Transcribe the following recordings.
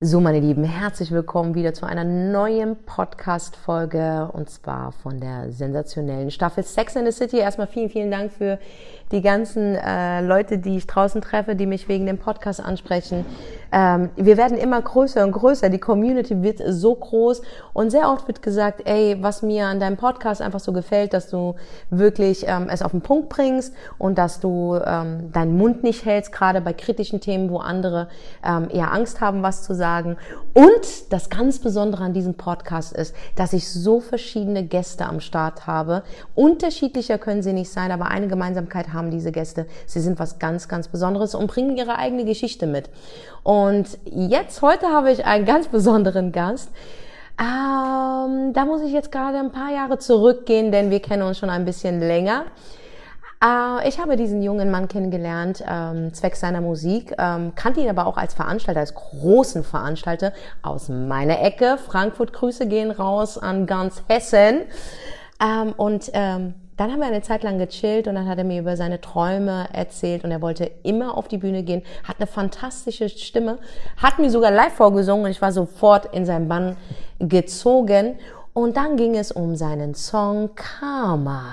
So, meine Lieben, herzlich willkommen wieder zu einer neuen Podcast-Folge und zwar von der sensationellen Staffel Sex in the City. Erstmal vielen, vielen Dank für die ganzen äh, Leute, die ich draußen treffe, die mich wegen dem Podcast ansprechen. Ähm, wir werden immer größer und größer. Die Community wird so groß und sehr oft wird gesagt, ey, was mir an deinem Podcast einfach so gefällt, dass du wirklich ähm, es auf den Punkt bringst und dass du ähm, deinen Mund nicht hältst, gerade bei kritischen Themen, wo andere ähm, eher Angst haben, was zu sagen. Und das ganz Besondere an diesem Podcast ist, dass ich so verschiedene Gäste am Start habe. Unterschiedlicher können sie nicht sein, aber eine Gemeinsamkeit haben diese Gäste. Sie sind was ganz, ganz Besonderes und bringen ihre eigene Geschichte mit. Und jetzt, heute habe ich einen ganz besonderen Gast. Ähm, da muss ich jetzt gerade ein paar Jahre zurückgehen, denn wir kennen uns schon ein bisschen länger. Äh, ich habe diesen jungen Mann kennengelernt, ähm, zwecks seiner Musik, ähm, kannte ihn aber auch als Veranstalter, als großen Veranstalter aus meiner Ecke. Frankfurt, Grüße gehen raus an ganz Hessen. Ähm, und ähm, dann haben wir eine Zeit lang gechillt und dann hat er mir über seine Träume erzählt und er wollte immer auf die Bühne gehen, hat eine fantastische Stimme, hat mir sogar live vorgesungen und ich war sofort in seinen Bann gezogen. Und dann ging es um seinen Song Karma.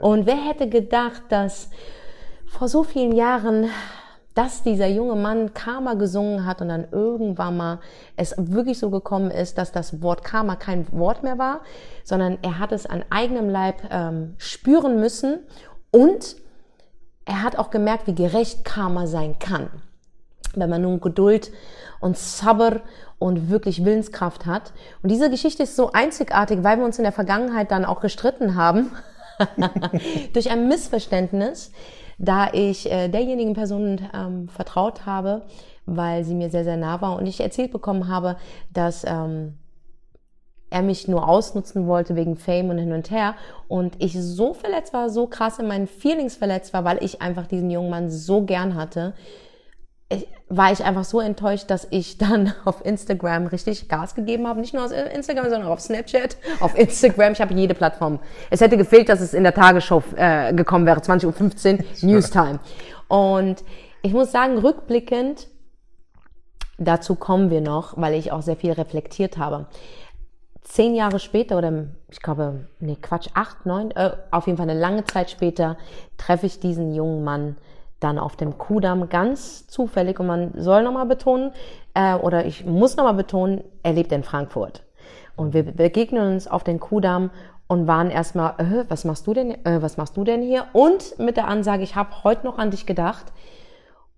Und wer hätte gedacht, dass vor so vielen Jahren dass dieser junge Mann Karma gesungen hat und dann irgendwann mal es wirklich so gekommen ist, dass das Wort Karma kein Wort mehr war, sondern er hat es an eigenem Leib ähm, spüren müssen und er hat auch gemerkt, wie gerecht Karma sein kann. Wenn man nun Geduld und Sabr und wirklich Willenskraft hat. Und diese Geschichte ist so einzigartig, weil wir uns in der Vergangenheit dann auch gestritten haben. durch ein Missverständnis da ich äh, derjenigen Person ähm, vertraut habe, weil sie mir sehr, sehr nah war und ich erzählt bekommen habe, dass ähm, er mich nur ausnutzen wollte wegen Fame und hin und her und ich so verletzt war, so krass in meinen Feelings verletzt war, weil ich einfach diesen jungen Mann so gern hatte, ich, war ich einfach so enttäuscht, dass ich dann auf Instagram richtig Gas gegeben habe. Nicht nur auf Instagram, sondern auch auf Snapchat, auf Instagram. Ich habe jede Plattform. Es hätte gefehlt, dass es in der Tagesschau äh, gekommen wäre, 20.15 Uhr, Newstime. Und ich muss sagen, rückblickend, dazu kommen wir noch, weil ich auch sehr viel reflektiert habe. Zehn Jahre später oder ich glaube, nee, Quatsch, acht, neun, äh, auf jeden Fall eine lange Zeit später treffe ich diesen jungen Mann dann auf dem Kudamm ganz zufällig und man soll nochmal betonen, äh, oder ich muss nochmal betonen, er lebt in Frankfurt. Und wir begegnen uns auf den Kudamm und waren erstmal, äh, was machst du denn, äh, was machst du denn hier? Und mit der Ansage, ich habe heute noch an dich gedacht.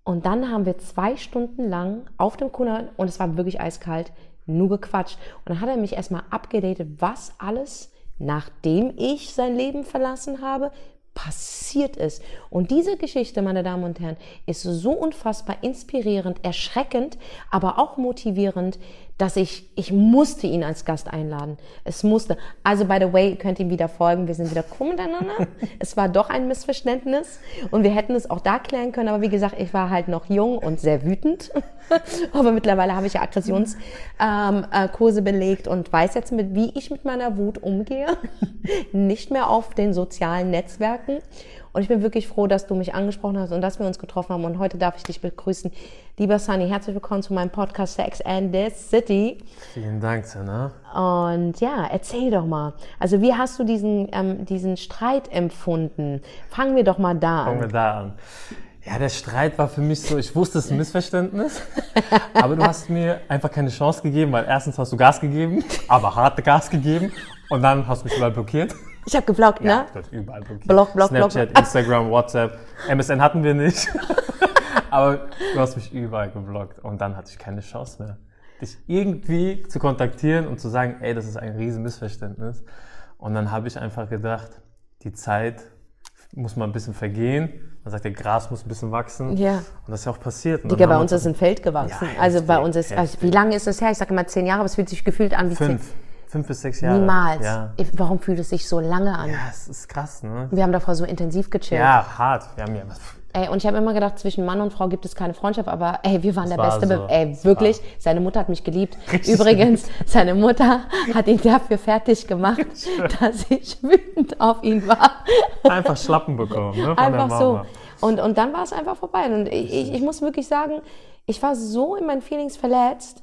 Und dann haben wir zwei Stunden lang auf dem Kudamm, und es war wirklich eiskalt, nur gequatscht. Und dann hat er mich erstmal abgedatet, was alles, nachdem ich sein Leben verlassen habe, passiert ist. Und diese Geschichte, meine Damen und Herren, ist so unfassbar inspirierend, erschreckend, aber auch motivierend, dass ich, ich musste ihn als Gast einladen. Es musste. Also, by the way, könnt ihm wieder folgen. Wir sind wieder cool miteinander. es war doch ein Missverständnis und wir hätten es auch da klären können. Aber wie gesagt, ich war halt noch jung und sehr wütend. aber mittlerweile habe ich ja Aggressionskurse ähm, äh, belegt und weiß jetzt, mit, wie ich mit meiner Wut umgehe. Nicht mehr auf den sozialen Netzwerken. Und ich bin wirklich froh, dass du mich angesprochen hast und dass wir uns getroffen haben. Und heute darf ich dich begrüßen. Lieber Sunny, herzlich willkommen zu meinem Podcast Sex and the City. Vielen Dank, Sana. Und ja, erzähl doch mal. Also wie hast du diesen, ähm, diesen Streit empfunden? Fangen wir doch mal da an. Fangen wir da an. Ja, der Streit war für mich so, ich wusste, es ist ein Missverständnis, aber du hast mir einfach keine Chance gegeben, weil erstens hast du Gas gegeben, aber harte Gas gegeben und dann hast du mich überall blockiert. Ich habe geblockt, ja, ne? Ja, überall blockiert. Block, block, Snapchat, block. Instagram, WhatsApp. MSN hatten wir nicht. Aber du hast mich überall geblockt. Und dann hatte ich keine Chance mehr, dich irgendwie zu kontaktieren und zu sagen, ey, das ist ein riesen Missverständnis. Und dann habe ich einfach gedacht, die Zeit muss mal ein bisschen vergehen. Man sagt, der Gras muss ein bisschen wachsen. Ja. Und das ist ja auch passiert. Digga, bei uns ist ein Feld gewachsen. Ja, also bei heftig, uns ist, also heftig. wie lange ist das her? Ich sage immer zehn Jahre, aber es fühlt sich gefühlt an wie Fünf. zehn. Fünf bis sechs Jahre. Niemals. Ja. Warum fühlt es sich so lange an? ja, es ist krass, ne? Wir haben davor so intensiv gechillt. Ja, hart. Wir haben ja Ey, und ich habe immer gedacht, zwischen Mann und Frau gibt es keine Freundschaft, aber ey, wir waren der war beste. so. Be ey, wirklich, war- seine Mutter hat mich geliebt. Richtig. Übrigens, seine Mutter hat ihn dafür fertig gemacht, dass ich wütend auf ihn war. einfach Schlappen bekommen, ne? Von Einfach so. Und, und dann war es einfach vorbei. Und ich, ich, ich muss wirklich sagen, ich war so in meinen Feelings verletzt,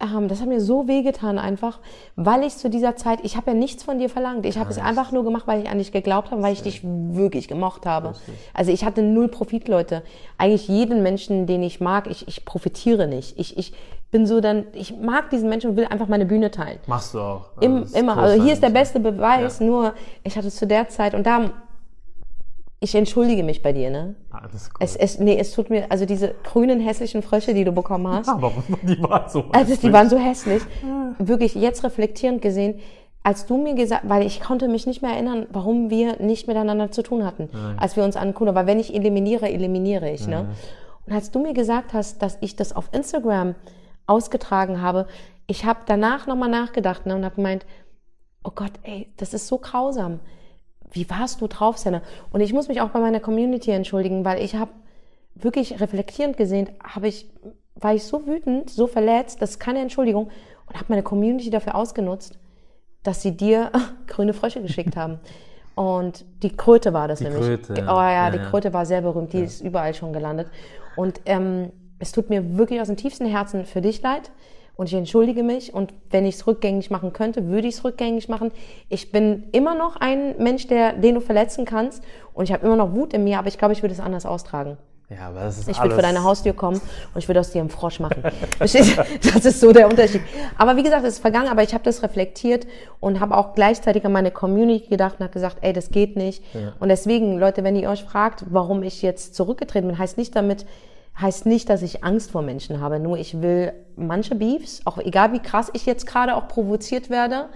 ähm, das hat mir so wehgetan einfach, weil ich zu dieser Zeit, ich habe ja nichts von dir verlangt. Ich habe es einfach nur gemacht, weil ich an dich geglaubt habe, weil ich dich wirklich gemocht habe. Richtig. Also ich hatte null Profit, Leute. Eigentlich jeden Menschen, den ich mag, ich, ich profitiere nicht. Ich, ich bin so dann, ich mag diesen Menschen und will einfach meine Bühne teilen. Machst du auch. Im, ist immer. Also hier ist der beste Beweis, Ja. nur ich hatte zu der Zeit und da, ich entschuldige mich bei dir, ne? Ist cool. Es, es, nee, es tut mir, also diese grünen hässlichen Frösche, die du bekommen hast, aber die waren so. also die waren so hässlich. Wirklich jetzt reflektierend gesehen, als du mir gesagt, weil ich konnte mich nicht mehr erinnern, warum wir nicht miteinander zu tun hatten, als wir uns angucken. Weil wenn ich eliminiere, eliminiere ich. Ne? Und als du mir gesagt hast, dass ich das auf Instagram ausgetragen habe, ich habe danach nochmal nachgedacht ne, und habe gemeint, oh Gott, ey, das ist so grausam. Wie warst du drauf, Senna? Und ich muss mich auch bei meiner Community entschuldigen, weil ich habe wirklich reflektierend gesehen, habe ich, war ich so wütend, so verletzt, das ist keine Entschuldigung, und habe meine Community dafür ausgenutzt, dass sie dir grüne Frösche geschickt haben. Und die Kröte war das Die nämlich. Kröte, Oh ja. ja, Ja, die ja. Kröte war sehr berühmt, die ist überall schon gelandet. Und ähm, es tut mir wirklich aus dem tiefsten Herzen für dich leid. Und ich entschuldige mich. Und wenn ich es rückgängig machen könnte, würde ich es rückgängig machen. Ich bin immer noch ein Mensch, der, den du verletzen kannst. Und ich habe immer noch Wut in mir, aber ich glaube, ich würde es anders austragen. Ja, aber das ist Ich würde vor deine Haustür kommen und ich würde aus dir einen Frosch machen. Das ist so der Unterschied. Aber wie gesagt, es ist vergangen, aber ich habe das reflektiert und habe auch gleichzeitig an meine Community gedacht und habe gesagt, ey, das geht nicht. Und deswegen, Leute, wenn ihr euch fragt, warum ich jetzt zurückgetreten bin, heißt nicht damit, heißt nicht, dass ich Angst vor Menschen habe. Nur ich will manche Beefs, auch egal wie krass ich jetzt gerade auch provoziert werde,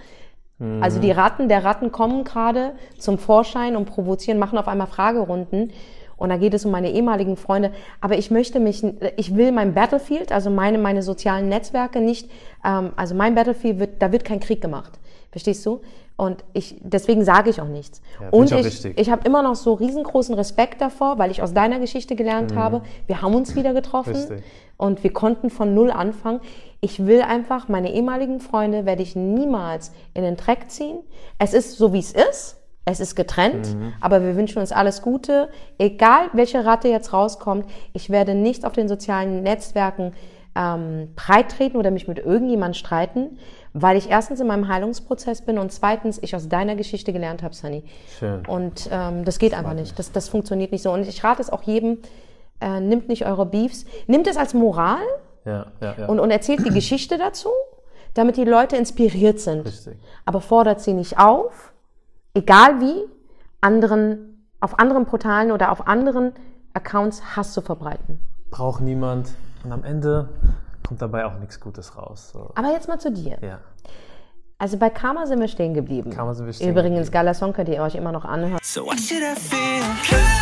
also die Ratten der Ratten kommen gerade zum Vorschein und provozieren, machen auf einmal Fragerunden. Und da geht es um meine ehemaligen Freunde. Aber ich möchte mich, ich will mein Battlefield, also meine, meine sozialen Netzwerke nicht, ähm, also mein Battlefield wird, da wird kein Krieg gemacht. Verstehst du? Und ich, deswegen sage ich auch nichts. find und ich ich, ich habe immer noch so riesengroßen Respekt davor, weil ich aus deiner Geschichte gelernt habe. Wir haben uns wieder getroffen Mhm. Richtig. und wir konnten von null anfangen. Ich will einfach meine ehemaligen Freunde werde ich niemals in den Dreck ziehen. Es ist so wie es ist. Es ist getrennt, Mhm. aber wir wünschen uns alles Gute. Egal welche Ratte jetzt rauskommt, ich werde nicht auf den sozialen Netzwerken ähm, breit treten oder mich mit irgendjemand streiten, weil ich erstens in meinem Heilungsprozess bin und zweitens ich aus deiner Geschichte gelernt habe, Sunny. Schön. Und ähm, das geht einfach nicht. Das, das funktioniert nicht so. Und ich rate es auch jedem, äh, nimmt nicht eure Beefs, nimmt es als Moral Ja, ja, ja. und, und erzählt die Geschichte dazu, damit die Leute inspiriert sind. Richtig. Aber fordert sie nicht auf, egal wie, anderen, auf anderen Portalen oder auf anderen Accounts Hass zu verbreiten. Braucht niemand. Und am Ende kommt dabei auch nichts Gutes raus. So. Aber jetzt mal zu dir. Ja. Also bei Karma sind wir stehen geblieben. Karma sind wir stehen Übrigens, geiler Song könnt ihr euch immer noch anhören. So what should I feel?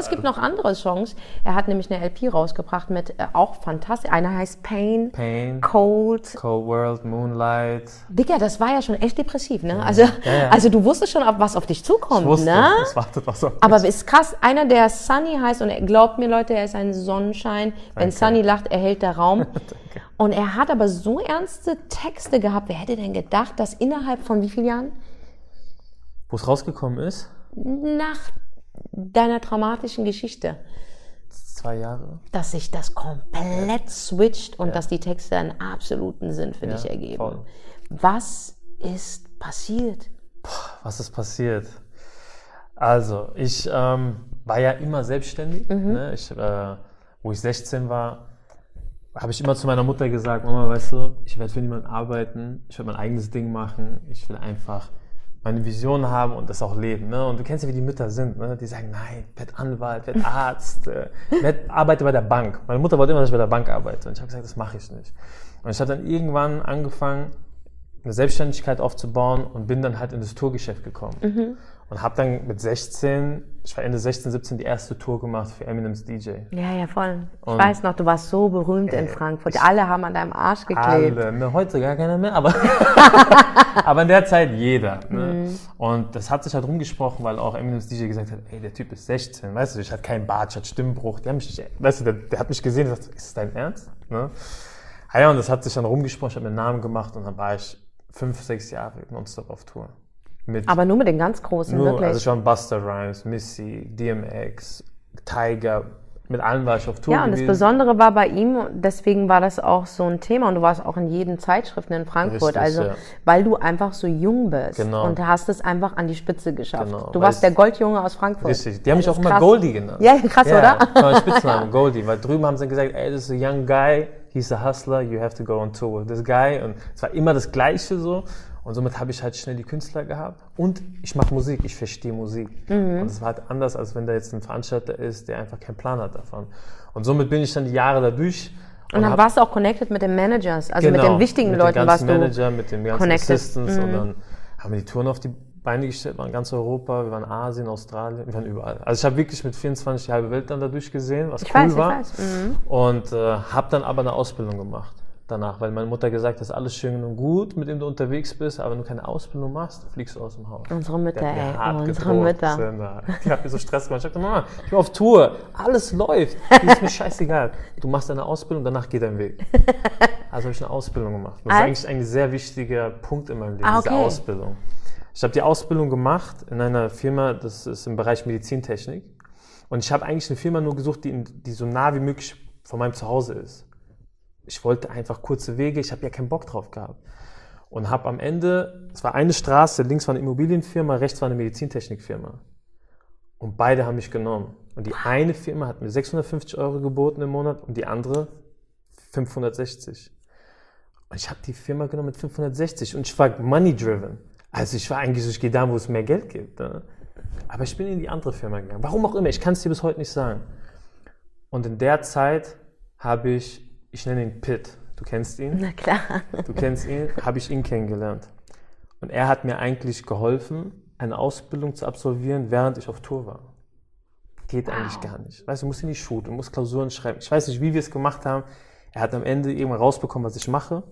Es gibt noch andere Songs. Er hat nämlich eine LP rausgebracht mit äh, auch fantastisch. Einer heißt Pain, Pain, Cold. Cold World, Moonlight. Digga, das war ja schon echt depressiv, ne? Also, Ja, ja. also du wusstest schon, was auf dich zukommt, Ich wusste, ne? es wartet was auf Aber ist krass, einer, der Sunny heißt und er glaubt mir, Leute, er ist ein Sonnenschein. Wenn. Sunny lacht, erhält der Raum. und er hat aber so ernste Texte gehabt. Wer hätte denn gedacht, dass innerhalb von wie vielen Jahren? Wo es rausgekommen ist? Nach deiner traumatischen Geschichte, Zwei Jahre. dass sich das komplett switcht und dass die Texte einen absoluten Sinn für Ja, dich ergeben. voll. Was ist passiert? Was ist passiert? Also, ich ähm, war ja immer selbstständig. Mhm. Ne? Ich, äh, wo ich 16 war, habe ich immer zu meiner Mutter gesagt, Mama, weißt du, ich werde für niemanden arbeiten, ich werde mein eigenes Ding machen, ich will einfach meine Vision haben und das auch leben. Ne? Und du kennst ja, wie die Mütter sind. Ne? Die sagen, nein, werd Anwalt, werd Arzt, äh, werd, arbeite bei der Bank. Meine Mutter wollte immer, dass ich bei der Bank arbeite. Und ich habe gesagt, das mache ich nicht. Und ich habe dann irgendwann angefangen, eine Selbstständigkeit aufzubauen und bin dann halt in das Tourgeschäft gekommen. Und habe dann mit 16, ich war Ende 16, 17, die erste Tour gemacht für Eminems DJ. Ja, ja, voll. Ich Und- weiß noch, du warst so berühmt in Frankfurt. Alle haben an deinem Arsch geklebt. Alle, ne, heute gar keiner mehr, aber, aber in der Zeit jeder. Ne? Und das hat sich halt rumgesprochen, weil auch Eminems DJ gesagt hat, ey, der Typ ist 16, weißt du, ich hatte keinen Bart, ich hatte Stimmbruch, die haben mich nicht, weißt du, der, der hat mich gesehen und gesagt, ist das dein Ernst? Ne? Ah ja, und das hat sich dann rumgesprochen, ich habe mir einen Namen gemacht und dann war ich fünf, sechs Jahre nonstop auf Tour. Aber nur mit den ganz Großen, nur, wirklich. also schon Buster Rhymes, Missy, DMX, Tiger, mit allen war ich auf Tour ja, und das gewesen. Besondere war bei ihm, deswegen war das auch so ein Thema und du warst auch in jeden Zeitschriften in Frankfurt, Richtig, also ja. weil du einfach so jung bist Genau. und hast es einfach an die Spitze geschafft. Genau, du warst der Goldjunge aus Frankfurt. Richtig, die haben mich Das auch immer krass. Goldie genannt. Ja, krass, ja, oder? Das war mein Spitzname, Goldie, weil drüben haben sie gesagt, ey, das ist a young guy, he's a hustler, you have to go on tour with this guy. Und es war immer das Gleiche so. Und somit habe ich halt schnell die Künstler gehabt. Und ich mache Musik, ich verstehe Musik. Mhm. Und es war halt anders, als wenn da jetzt ein Veranstalter ist, der einfach keinen Plan hat davon. Und somit bin ich dann die Jahre dadurch. Und dann hab- warst du auch connected mit den Managers, also mit den wichtigen mit Leuten den warst ganzen du. Manager, mit den ganzen connected. Assistants Mhm. und dann haben wir die Touren auf die Beine gestellt, waren ganz Europa, wir waren Asien, Australien, wir waren überall. Also ich habe wirklich mit 24 die halbe Welt dann dadurch gesehen, was Ich cool weiß, ich war. weiß. Mhm. Und äh, habe dann aber eine Ausbildung gemacht danach, weil meine Mutter gesagt hat, alles schön und gut, mit dem du unterwegs bist, aber wenn du keine Ausbildung machst, fliegst du aus dem Haus. Unsere Mütter, ey, hart unsere gedroht, Mütter. Die hat mir so Stress gemacht. Ich sagte, Mama, ich bin auf Tour, alles läuft, die ist mir scheißegal. Du machst deine Ausbildung, danach geht dein Weg. Also habe ich eine Ausbildung gemacht. Das ist eigentlich ein sehr wichtiger Punkt in meinem Leben, Ah, diese okay. Ausbildung. Ich habe die Ausbildung gemacht in einer Firma, das ist im Bereich Medizintechnik. Und ich habe eigentlich eine Firma nur gesucht, die, die so nah wie möglich von meinem Zuhause ist. Ich wollte einfach kurze Wege, ich habe ja keinen Bock drauf gehabt. Und habe am Ende, es war eine Straße, links war eine Immobilienfirma, rechts war eine Medizintechnikfirma. Und beide haben mich genommen. Und die eine Firma hat mir 650 Euro geboten im Monat und die andere 560. Und ich habe die Firma genommen mit 560 und ich war money driven. Also ich war eigentlich so, ich gehe da, wo es mehr Geld gibt. Ne? Aber ich bin in die andere Firma gegangen. Warum auch immer, ich kann es dir bis heute nicht sagen. Und in der Zeit habe ich, ich nenne ihn Pitt, du kennst ihn, Na klar. du kennst ihn, habe ich ihn kennengelernt. Und er hat mir eigentlich geholfen, eine Ausbildung zu absolvieren, während ich auf Tour war. Geht eigentlich gar nicht. Weißt du, du musst in die Schule, du musst Klausuren schreiben. Ich weiß nicht, wie wir es gemacht haben. Er hat am Ende irgendwann rausbekommen, was ich mache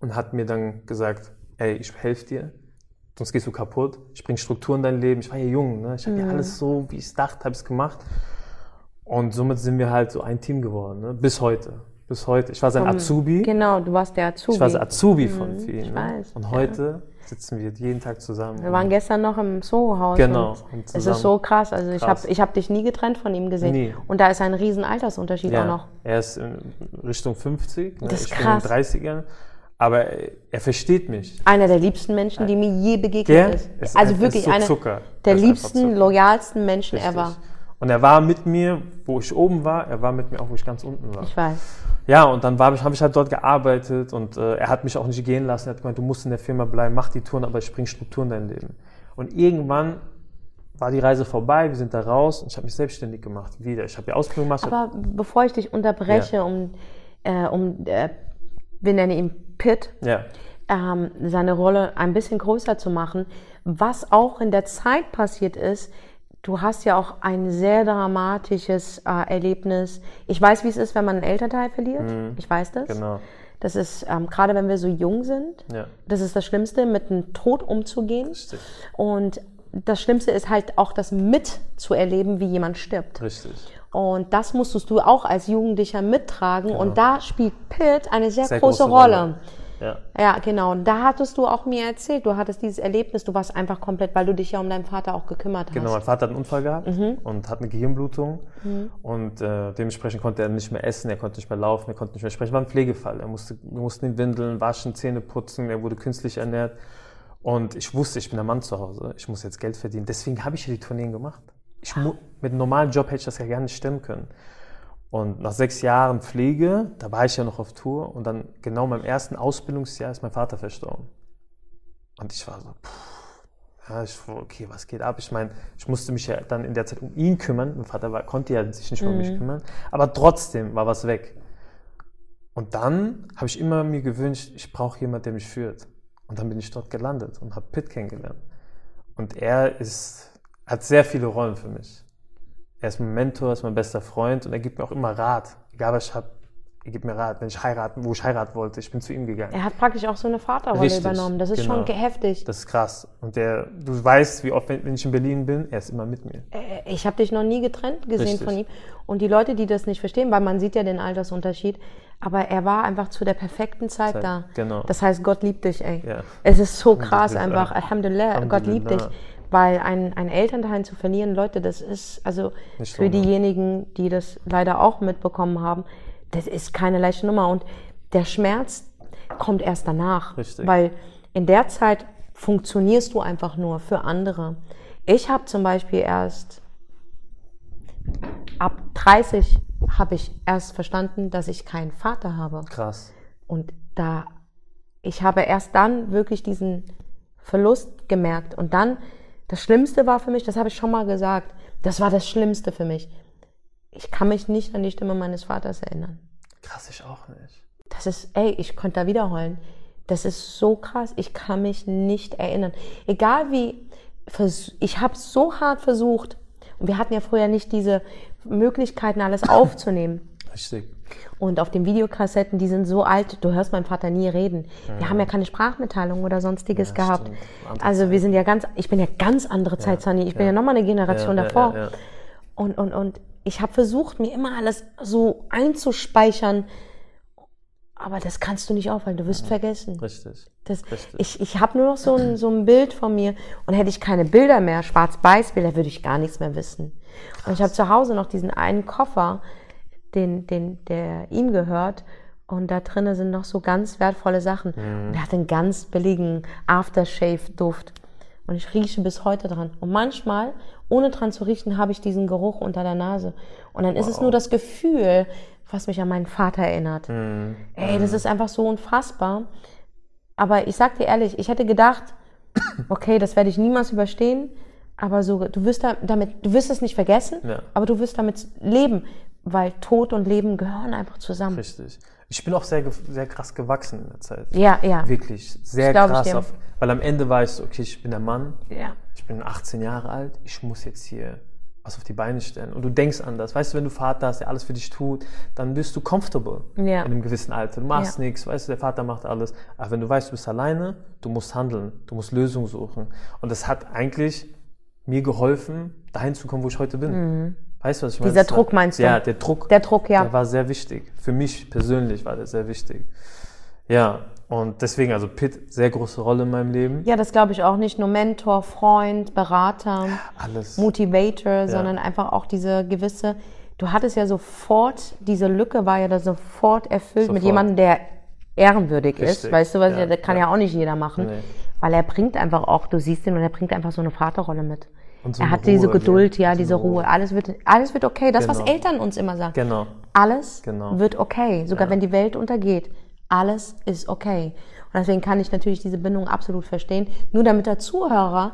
und hat mir dann gesagt, ey, ich helfe dir, sonst gehst du kaputt. Ich bringe Struktur in dein Leben. Ich war ja jung, ne? ich habe ja alles so, wie ich es dachte, habe ich es gemacht. Und somit sind wir halt so ein Team geworden, ne? bis heute. Bis heute. Ich war sein Azubi. Genau, du warst der Azubi. Ich war der Azubi von vielen. ich ne? weiß, Und ja. heute sitzen wir jeden Tag zusammen. Wir waren gestern noch im Soho-Haus. Genau, Es ist so krass. Also ich Krass. habe ich hab dich nie getrennt von ihm gesehen. Nie. Und da ist ein riesen Altersunterschied ja, auch noch. Er ist in Richtung 50. Ne? Das ist ich krass. bin in den 30ern. Aber er versteht mich. Einer der liebsten Menschen, die mir je begegnet Gell? ist. Ist Also ein- wirklich so einer Zucker. der Er ist liebsten, loyalsten Menschen Richtig. ever. Und er war mit mir, wo ich oben war, er war mit mir auch, wo ich ganz unten war. Ich weiß. Ja, und dann habe ich halt dort gearbeitet und äh, er hat mich auch nicht gehen lassen. Er hat gemeint, du musst in der Firma bleiben, mach die Touren, aber ich bring Struktur in dein Leben. Und irgendwann war die Reise vorbei, wir sind da raus und ich habe mich selbstständig gemacht. Wieder. Ich habe die Ausbildung gemacht. Aber bevor ich dich unterbreche, Ja. um, äh, um äh, wir nennen ihn Pitt, ja. ähm, seine Rolle ein bisschen größer zu machen. Was auch in der Zeit passiert ist, du hast ja auch ein sehr dramatisches äh, Erlebnis. Ich weiß, wie es ist, wenn man einen Elternteil verliert. Ich weiß das. Genau. Das ist, ähm, gerade wenn wir so jung sind, Ja. das ist das Schlimmste, mit dem Tod umzugehen. Richtig. Und das Schlimmste ist halt auch das mitzuerleben, wie jemand stirbt. Richtig. Und das musstest du auch als Jugendlicher mittragen. Und da spielt Pitt eine sehr, Sehr große, große Rolle. Rolle. Ja. Ja, genau. Und da hattest du auch mir erzählt, du hattest dieses Erlebnis, du warst einfach komplett, weil du dich ja um deinen Vater auch gekümmert hast. Genau, mein Vater hat einen Unfall gehabt Mhm. und hat eine Gehirnblutung und äh, dementsprechend konnte er nicht mehr essen, er konnte nicht mehr laufen, er konnte nicht mehr sprechen. War ein Pflegefall. Er musste, wir mussten ihn windeln, waschen, Zähne putzen, er wurde künstlich ernährt. Und ich wusste, ich bin der Mann zu Hause, ich muss jetzt Geld verdienen. Deswegen habe ich ja die Tourneen gemacht. Ich mu- mit einem normalen Job hätte ich das ja gar nicht stemmen können. Und nach sechs Jahren Pflege, da war ich ja noch auf Tour und dann genau in meinem ersten Ausbildungsjahr ist mein Vater verstorben. Und ich war so, pff, ja, ich war, okay, was geht ab? Ich meine, ich musste mich ja dann in der Zeit um ihn kümmern. Mein Vater war, konnte ja sich nicht mehr um mich kümmern. Aber trotzdem war was weg. Und dann habe ich immer mir gewünscht, ich brauche jemanden, der mich führt. Und dann bin ich dort gelandet und habe Pitt kennengelernt. Und er ist, hat sehr viele Rollen für mich. Er ist mein Mentor, ist mein bester Freund und er gibt mir auch immer Rat. Egal was ich habe, gib mir Rat, wenn ich heiraten, wo ich heiraten wollte, ich bin zu ihm gegangen. Er hat praktisch auch so eine Vaterrolle Richtig, übernommen. Das ist genau. schon heftig. Das ist krass. Und der, du weißt, wie oft, wenn, ich in Berlin bin, er ist immer mit mir. Äh, Ich habe dich noch nie getrennt gesehen Richtig. von ihm. Und die Leute, die das nicht verstehen, weil man sieht ja den Altersunterschied, aber er war einfach zu der perfekten Zeit Zeit, da. genau. Das heißt, Gott liebt dich, ey. Ja. Es ist so krass Alhamdulillah. einfach. Alhamdulillah, Gott liebt dich. Weil ein, ein Elternteil zu verlieren, Leute, das ist, also Nicht für so, ne? diejenigen, die das leider auch mitbekommen haben, das ist keine leichte Nummer. Und der Schmerz kommt erst danach. Richtig. Weil in der Zeit funktionierst du einfach nur für andere. Ich habe zum Beispiel erst ab 30 habe ich erst verstanden, dass ich keinen Vater habe. Krass. Und da, ich habe erst dann wirklich diesen Verlust gemerkt. Und dann, das Schlimmste war für mich, das habe ich schon mal gesagt, das war das Schlimmste für mich. Ich kann mich nicht an die Stimme meines Vaters erinnern. Krass, ich auch nicht. Das ist, ey, ich könnte da wiederholen. Das ist so krass. Ich kann mich nicht erinnern. Egal wie, ich habe so hart versucht. Und wir hatten ja früher nicht diese Möglichkeiten, alles aufzunehmen. Richtig. Und auf den Videokassetten, die sind so alt, du hörst meinen Vater nie reden. Wir haben ja keine Sprachmitteilung oder sonstiges Ja, gehabt. Also wir sind ja ganz, ich bin ja ganz andere Zeit, Sunny. Ich bin ja, nochmal eine Generation Ja, ja, davor. ja, ja. Und, und, und ich habe versucht, mir immer alles so einzuspeichern. Aber das kannst du nicht aufhalten, du wirst vergessen. Richtig. Das, Richtig. ich ich habe nur noch so ein, so ein Bild von mir und hätte ich keine Bilder mehr, Schwarz-Weiß-Bilder, würde ich gar nichts mehr wissen. Und ich habe zu Hause noch diesen einen Koffer, den, den, der ihm gehört. Und da drinnen sind noch so ganz wertvolle Sachen. Und er hat einen ganz billigen Aftershave-Duft. Und ich rieche bis heute dran. Und manchmal, ohne dran zu riechen, habe ich diesen Geruch unter der Nase. Und dann ist es nur das Gefühl, was mich an meinen Vater erinnert. Ey, das ist einfach so unfassbar. Aber ich sag dir ehrlich, ich hätte gedacht, okay, das werde ich niemals überstehen, aber so, du wirst da, damit, du wirst es nicht vergessen, Ja. aber du wirst damit leben, weil Tod und Leben gehören einfach zusammen. Richtig. Ich bin auch sehr, sehr krass gewachsen in der Zeit. Ja, ja. Wirklich. Sehr krass. Auf, weil am Ende war ich so, okay, ich bin der Mann, Ja. ich bin 18 Jahre alt, ich muss jetzt hier was auf die Beine stellen. Und du denkst anders. Weißt du, wenn du Vater hast, der alles für dich tut, dann bist du comfortable Ja. in einem gewissen Alter. Du machst Ja. nichts, weißt du, der Vater macht alles. Aber wenn du weißt, du bist alleine, du musst handeln, du musst Lösungen suchen. Und das hat eigentlich mir geholfen, dahin zu kommen, wo ich heute bin. Weißt du, was ich meine? Dieser Druck meinst du? Ja, der Druck. Der Druck, ja. Der war sehr wichtig. Für mich persönlich war der sehr wichtig. Ja, und deswegen, also Pitt, sehr große Rolle in meinem Leben. Ja, das glaube ich auch nicht nur Mentor, Freund, Berater, Alles. Motivator, sondern einfach auch diese gewisse, du hattest ja sofort, diese Lücke war ja da sofort erfüllt mit Sofort. jemandem, der ehrenwürdig ist. Richtig. Weißt du, was Ja, ich, das kann ja. ja. auch nicht jeder machen. Nee. Weil er bringt einfach auch, du siehst ihn und er bringt einfach so eine Vaterrolle mit. So er hat diese Ruhe, Geduld, ja. ja, diese Ruhe. Ruhe. Alles wird, alles wird okay. Das, was Genau. Eltern uns immer sagen. Genau. Alles Genau. wird okay. Sogar wenn die Welt untergeht. Alles ist okay. Und deswegen kann ich natürlich diese Bindung absolut verstehen. Nur damit der Zuhörer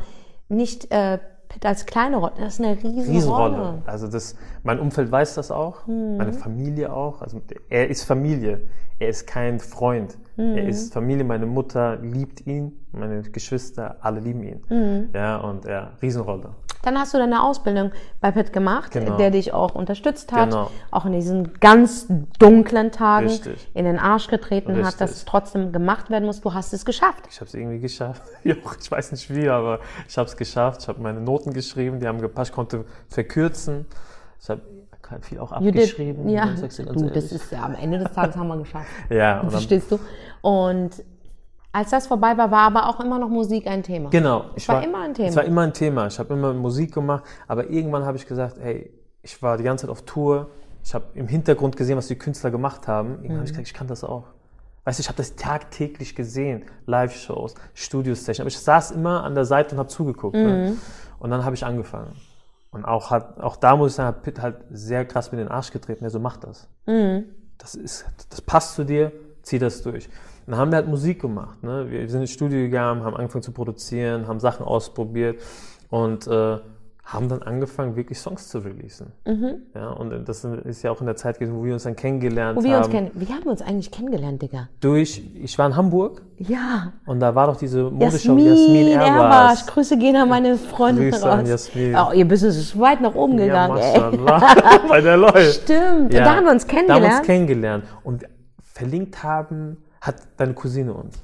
nicht äh, als kleine Rolle, das ist eine riesen Riesenrolle. Rolle. Also das, mein Umfeld weiß das auch, Mhm. meine Familie auch. Also er ist Familie. Er ist kein Freund. Mhm. Er ist Familie. Meine Mutter liebt ihn, meine Geschwister, alle lieben ihn. Mhm. Ja, und ja, Riesenrolle. Dann hast du deine Ausbildung bei Pitt gemacht, Genau. der dich auch unterstützt hat, Genau. auch in diesen ganz dunklen Tagen Richtig. in den Arsch getreten hat, Richtig. dass es trotzdem gemacht werden muss. Du hast es geschafft. Ich habe es irgendwie geschafft. Ich weiß nicht wie, aber ich habe es geschafft. Ich habe meine Noten geschrieben, die haben gepasst. Ich konnte verkürzen. Ich habe viel auch You did- abgeschrieben. ja, Ich sag's dir ganz du, das ist ja am Ende des Tages haben wir geschafft. ja, und Verstehst du? Und als das vorbei war, war aber auch immer noch Musik ein Thema. Genau. Ich war immer ein Thema. Es war immer ein Thema. Ich habe immer Musik gemacht, aber irgendwann habe ich gesagt, hey, ich war die ganze Zeit auf Tour. Ich habe im Hintergrund gesehen, was die Künstler gemacht haben. Irgendwann Mhm. habe ich gesagt, ich kann das auch. Weißt du, ich habe das tagtäglich gesehen. Live-Shows, Studio-Sessions. Aber ich saß immer an der Seite und habe zugeguckt. Mhm. Ne? Und dann habe ich angefangen. Und auch, hat, auch da muss ich sagen, hat Pitt halt sehr krass mit den Arsch getreten. Er so, mach das. Mhm. Das, ist, das passt zu dir, zieh das durch. Und dann haben wir halt Musik gemacht. Ne? Wir sind ins Studio gegangen, haben angefangen zu produzieren, haben Sachen ausprobiert und äh, haben dann angefangen, wirklich Songs zu releasen. Mhm. Ja, und das ist ja auch in der Zeit gewesen, wo wir uns dann kennengelernt Wo wir haben. uns kennen. Wie haben wir uns eigentlich kennengelernt, Digga? Durch, ich war in Hamburg Ja. und da war doch diese Modeschau Jasmin, Jasmin Erwasch. Erwas. Grüße gehen an meine Freundin Grüße an raus. Jasmin. Oh, ihr Business ist weit nach oben Ja, gegangen, ey. Mashallah. Bei der läuft. Stimmt. Ja, Und da haben wir uns Da haben wir kennengelernt. uns kennengelernt. Und verlinkt haben, hat deine Cousine uns.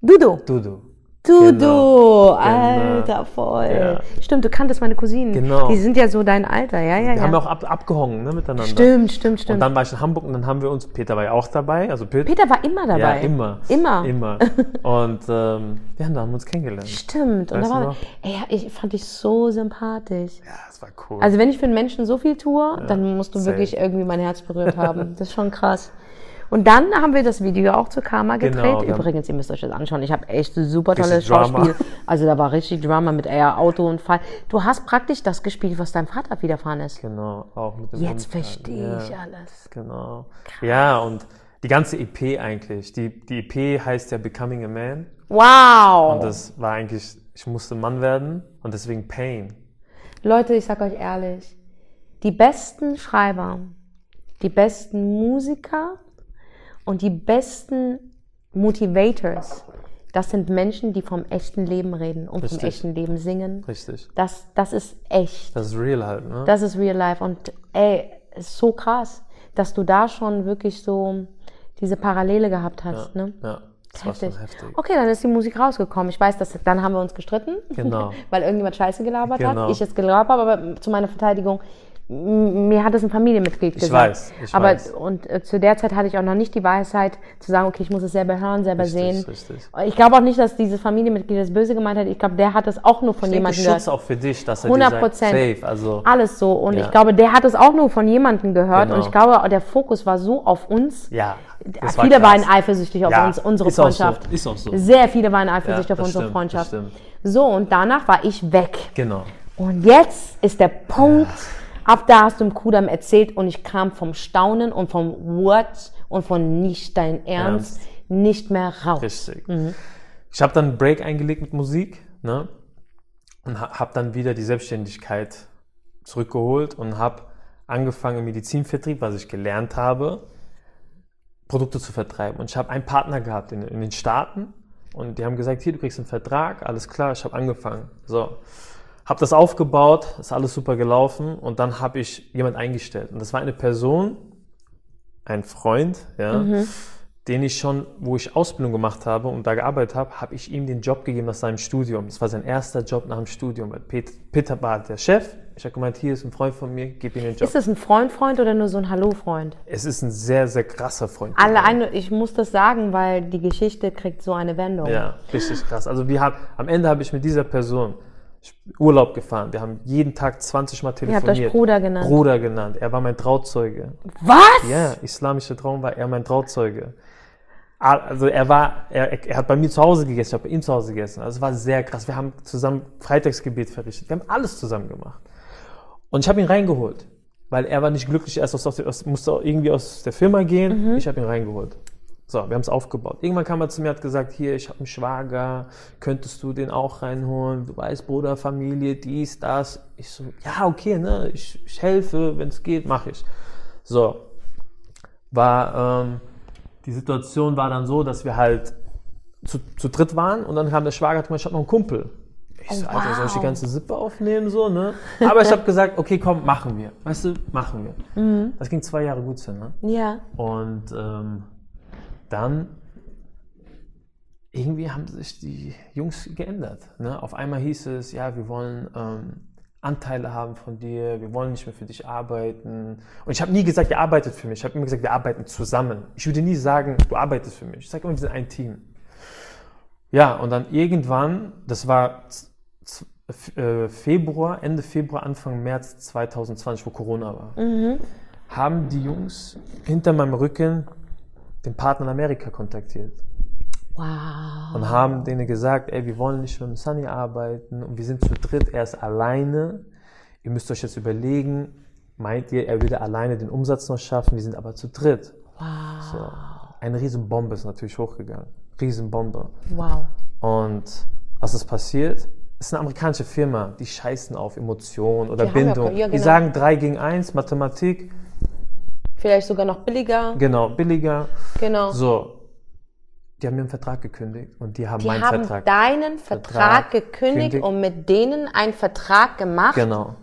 Dudu. Dudu. Dudu, Genau. Alter, voll. Ja. Stimmt, du kanntest meine Cousinen. Genau. Die sind ja so dein Alter, ja, ja, Wir ja. haben auch ab, abgehongen ne, miteinander. stimmt, stimmt, Und stimmt. dann war ich in Hamburg und dann haben wir uns, Peter war ja auch dabei, also Pet, Peter war immer dabei. ja, immer. Immer. Immer. Und ähm, ja, dann haben wir uns kennengelernt. Stimmt. Und Weißt da du war, ey, ich fand dich so sympathisch. Ja, das war cool. Also wenn ich für einen Menschen so viel tue, dann musst du safe. wirklich irgendwie mein Herz berührt haben. Das ist schon krass. Und dann haben wir das Video auch zu Karma gedreht. Genau, Übrigens, ihr müsst euch das anschauen. Ich habe echt super tolles Drama. Schauspiel. Also da war richtig Drama mit eher Autounfall. Du hast praktisch das gespielt, was deinem Vater widerfahren ist. genau, auch mit dem Jetzt Unfall. verstehe ich ja, alles. Genau. Ja, und die ganze EP eigentlich. Die, die EP heißt ja Becoming a Man. Wow. Und das war eigentlich, ich musste Mann werden und deswegen Pain. Leute, ich sag euch ehrlich, die besten Schreiber, die besten Musiker und die besten Motivators, das sind Menschen, die vom echten Leben reden und vom Richtig. echten Leben singen. Richtig. Das, das ist echt. Das ist real halt, ne? Das ist real life. Und ey, ist so krass, dass du da schon wirklich so diese Parallele gehabt hast. Ne? ja, das war schon Heftig. heftig. Okay, dann ist die Musik rausgekommen. Ich weiß, dass dann haben wir uns gestritten, Genau. weil irgendjemand Scheiße gelabert Genau. hat. Ich jetzt gelabert habe, aber zu meiner Verteidigung, mir hat es ein Familienmitglied gesagt. weiß, ich aber weiß. und äh, zu der Zeit hatte ich auch noch nicht die Weisheit zu sagen, okay, ich muss es selber hören, selber Richtig, sehen. richtig. Ich glaube auch nicht, dass dieses Familienmitglied das böse gemeint hat. Ich glaube, der hat es auch nur von Ich jemandem Schutz gehört. auch für dich, dass er 100 dir Prozent. also Alles so. Und Ja. ich glaube, der hat es auch nur von jemandem gehört. Genau. Und ich glaube, der Fokus war so auf uns. ja. das Viele krass. waren eifersüchtig auf Ja, uns, unsere ist auch Freundschaft. so, ist auch so. Sehr viele waren eifersüchtig Ja, auf unsere stimmt, Freundschaft. So, und danach war ich weg. Genau. Und jetzt ist der Punkt, ab da hast du im Kudam erzählt und ich kam vom Staunen und vom What und von nicht dein Ernst, Ernst. nicht mehr raus. Richtig. Mhm. Ich habe dann einen Break eingelegt mit Musik, ne? Und ha habe dann wieder die Selbstständigkeit zurückgeholt und habe angefangen im Medizinvertrieb, was ich gelernt habe, Produkte zu vertreiben. Und ich habe einen Partner gehabt in, in den Staaten und die haben gesagt, hier, du kriegst einen Vertrag, alles klar, ich habe angefangen. So, habe das aufgebaut, ist alles super gelaufen und dann habe ich jemand eingestellt. Und das war eine Person, ein Freund, ja, den ich schon, wo ich Ausbildung gemacht habe und da gearbeitet habe, habe ich ihm den Job gegeben nach seinem Studium. Das war sein erster Job nach dem Studium. Weil Pet, Peter war der Chef. Ich habe gemeint, hier ist ein Freund von mir, gib ihm den Job. Ist das ein Freund-Freund oder nur so ein Hallo-Freund? es ist ein sehr, sehr krasser Freund. Alleine, ich muss das sagen, weil die Geschichte kriegt so eine Wendung. Ja, richtig krass. Also wir haben, am Ende habe ich mit dieser Person Urlaub gefahren. Wir haben jeden Tag 20 Mal Ihr telefoniert. habt euch Bruder genannt. Bruder genannt. Er war mein Trauzeuge. Was? Ja, islamischer Traum war er mein Trauzeuge. Also er war, er, er hat bei mir zu Hause gegessen, ich habe bei ihm zu Hause gegessen. Also es war sehr krass. Wir haben zusammen Freitagsgebet verrichtet. Wir haben alles zusammen gemacht. Und ich habe ihn reingeholt, weil er war nicht glücklich, erst aus, aus, aus, musste irgendwie aus der Firma gehen. Ich habe ihn reingeholt. So, wir haben es aufgebaut. Irgendwann kam er zu mir und hat gesagt, hier, ich habe einen Schwager, könntest du den auch reinholen? Du weißt, Bruder, Familie, dies, das. Ich so, ja, okay, ne, ich, ich helfe, wenn es geht, mache ich. So, war, ähm, die Situation war dann so, dass wir halt zu, zu dritt waren und dann kam der Schwager und hat gesagt, ich hab noch einen Kumpel. Ich so, Alter, soll ich die wow. ganze Sippe aufnehmen, so, ne? Aber ich habe gesagt, okay, komm, machen wir. Weißt du, machen wir. Das ging zwei Jahre gut so, ne? Ja. Und ähm, dann irgendwie haben sich die Jungs geändert. Ne? Auf einmal hieß es, ja, wir wollen ähm, Anteile haben von dir, wir wollen nicht mehr für dich arbeiten. Und ich habe nie gesagt, ihr arbeitet für mich. Ich habe immer gesagt, wir arbeiten zusammen. Ich würde nie sagen, du arbeitest für mich. Ich sage immer, wir sind ein Team. Ja, und dann irgendwann, das war äh, Februar, Ende Februar, Anfang März 2020, wo Corona war, haben die Jungs hinter meinem Rücken den Partner in Amerika kontaktiert Wow. und haben denen gesagt, ey, wir wollen nicht mit Sunny arbeiten und wir sind zu dritt, er ist alleine. Ihr müsst euch jetzt überlegen, meint ihr, er würde alleine den Umsatz noch schaffen? Wir sind aber zu dritt. Wow. So. Eine Riesenbombe ist natürlich hochgegangen. Riesenbombe. Wow. Und was ist passiert? ist eine amerikanische Firma, die scheißen auf Emotionen oder Die ja- Bindung. ja, Die genau. sagen 3 gegen 1, Mathematik, Vielleicht sogar noch billiger. genau, billiger. Genau. So, die haben mir einen Vertrag gekündigt und die haben Die meinen haben Vertrag. deinen Vertrag, Vertrag gekündigt gekündigt. und mit denen einen Vertrag gemacht. Genau.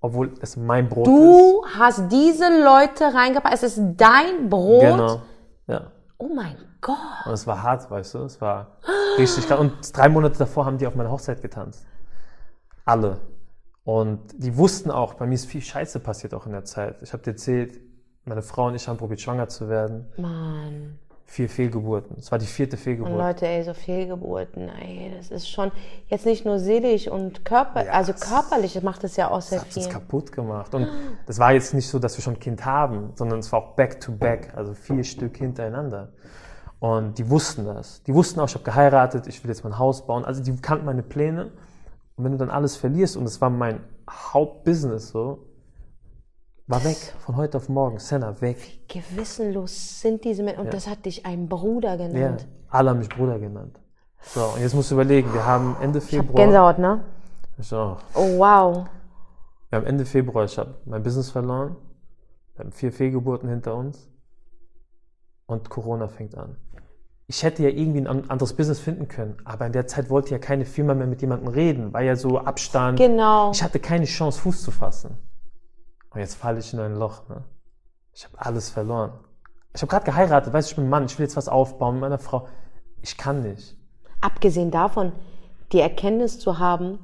Obwohl es mein Brot ist. Du hast diese Leute reingepackt. Es ist dein Brot. Genau. Ja. Oh mein Gott. Und es war hart, weißt du, es war richtig krass. Und drei Monate davor haben die auf meiner Hochzeit getanzt. Alle. Und die wussten auch, bei mir ist viel Scheiße passiert auch in der Zeit. Ich habe dir erzählt, meine Frau und ich haben probiert, schwanger zu werden. Mann. Vier Fehlgeburten. Es war die vierte Und Fehlgeburt. Leute, ey, so Fehlgeburten, ey, das ist schon jetzt nicht nur seelisch und körper, Ja, also körperlich, das macht es ja auch sehr Das hat uns viel. kaputt gemacht. Und das war jetzt nicht so, dass wir schon ein Kind haben, sondern es war auch back to back, also vier Stück hintereinander. Und die wussten das. Die wussten auch, ich habe geheiratet, ich will jetzt mein Haus bauen. Also die kannten meine Pläne. Und wenn du dann alles verlierst, und das war mein Hauptbusiness so, war weg, von heute auf morgen. Senna, weg. Gewissenlos sind diese Menschen. Und das hat dich ein Bruder Ja, genannt. alle haben mich Bruder genannt. So, und jetzt musst du überlegen, wir haben Ende Februar. Gänsehaut, ne? Ich auch. Oh, wow. Wir haben Ende Februar, ich habe mein Business verloren. Wir haben vier Fehlgeburten hinter uns. Und Corona fängt an. Ich hätte ja irgendwie ein an- anderes Business finden können, aber in der Zeit wollte ja keine Firma mehr mit jemandem reden, war ja so Abstand. Genau. Ich hatte keine Chance, Fuß zu fassen. Und jetzt falle ich in ein Loch. Ne? Ich habe alles verloren. Ich habe gerade geheiratet, weißt du, ich bin ein Mann, ich will jetzt was aufbauen mit meiner Frau. Ich kann nicht. Abgesehen davon, die Erkenntnis zu haben,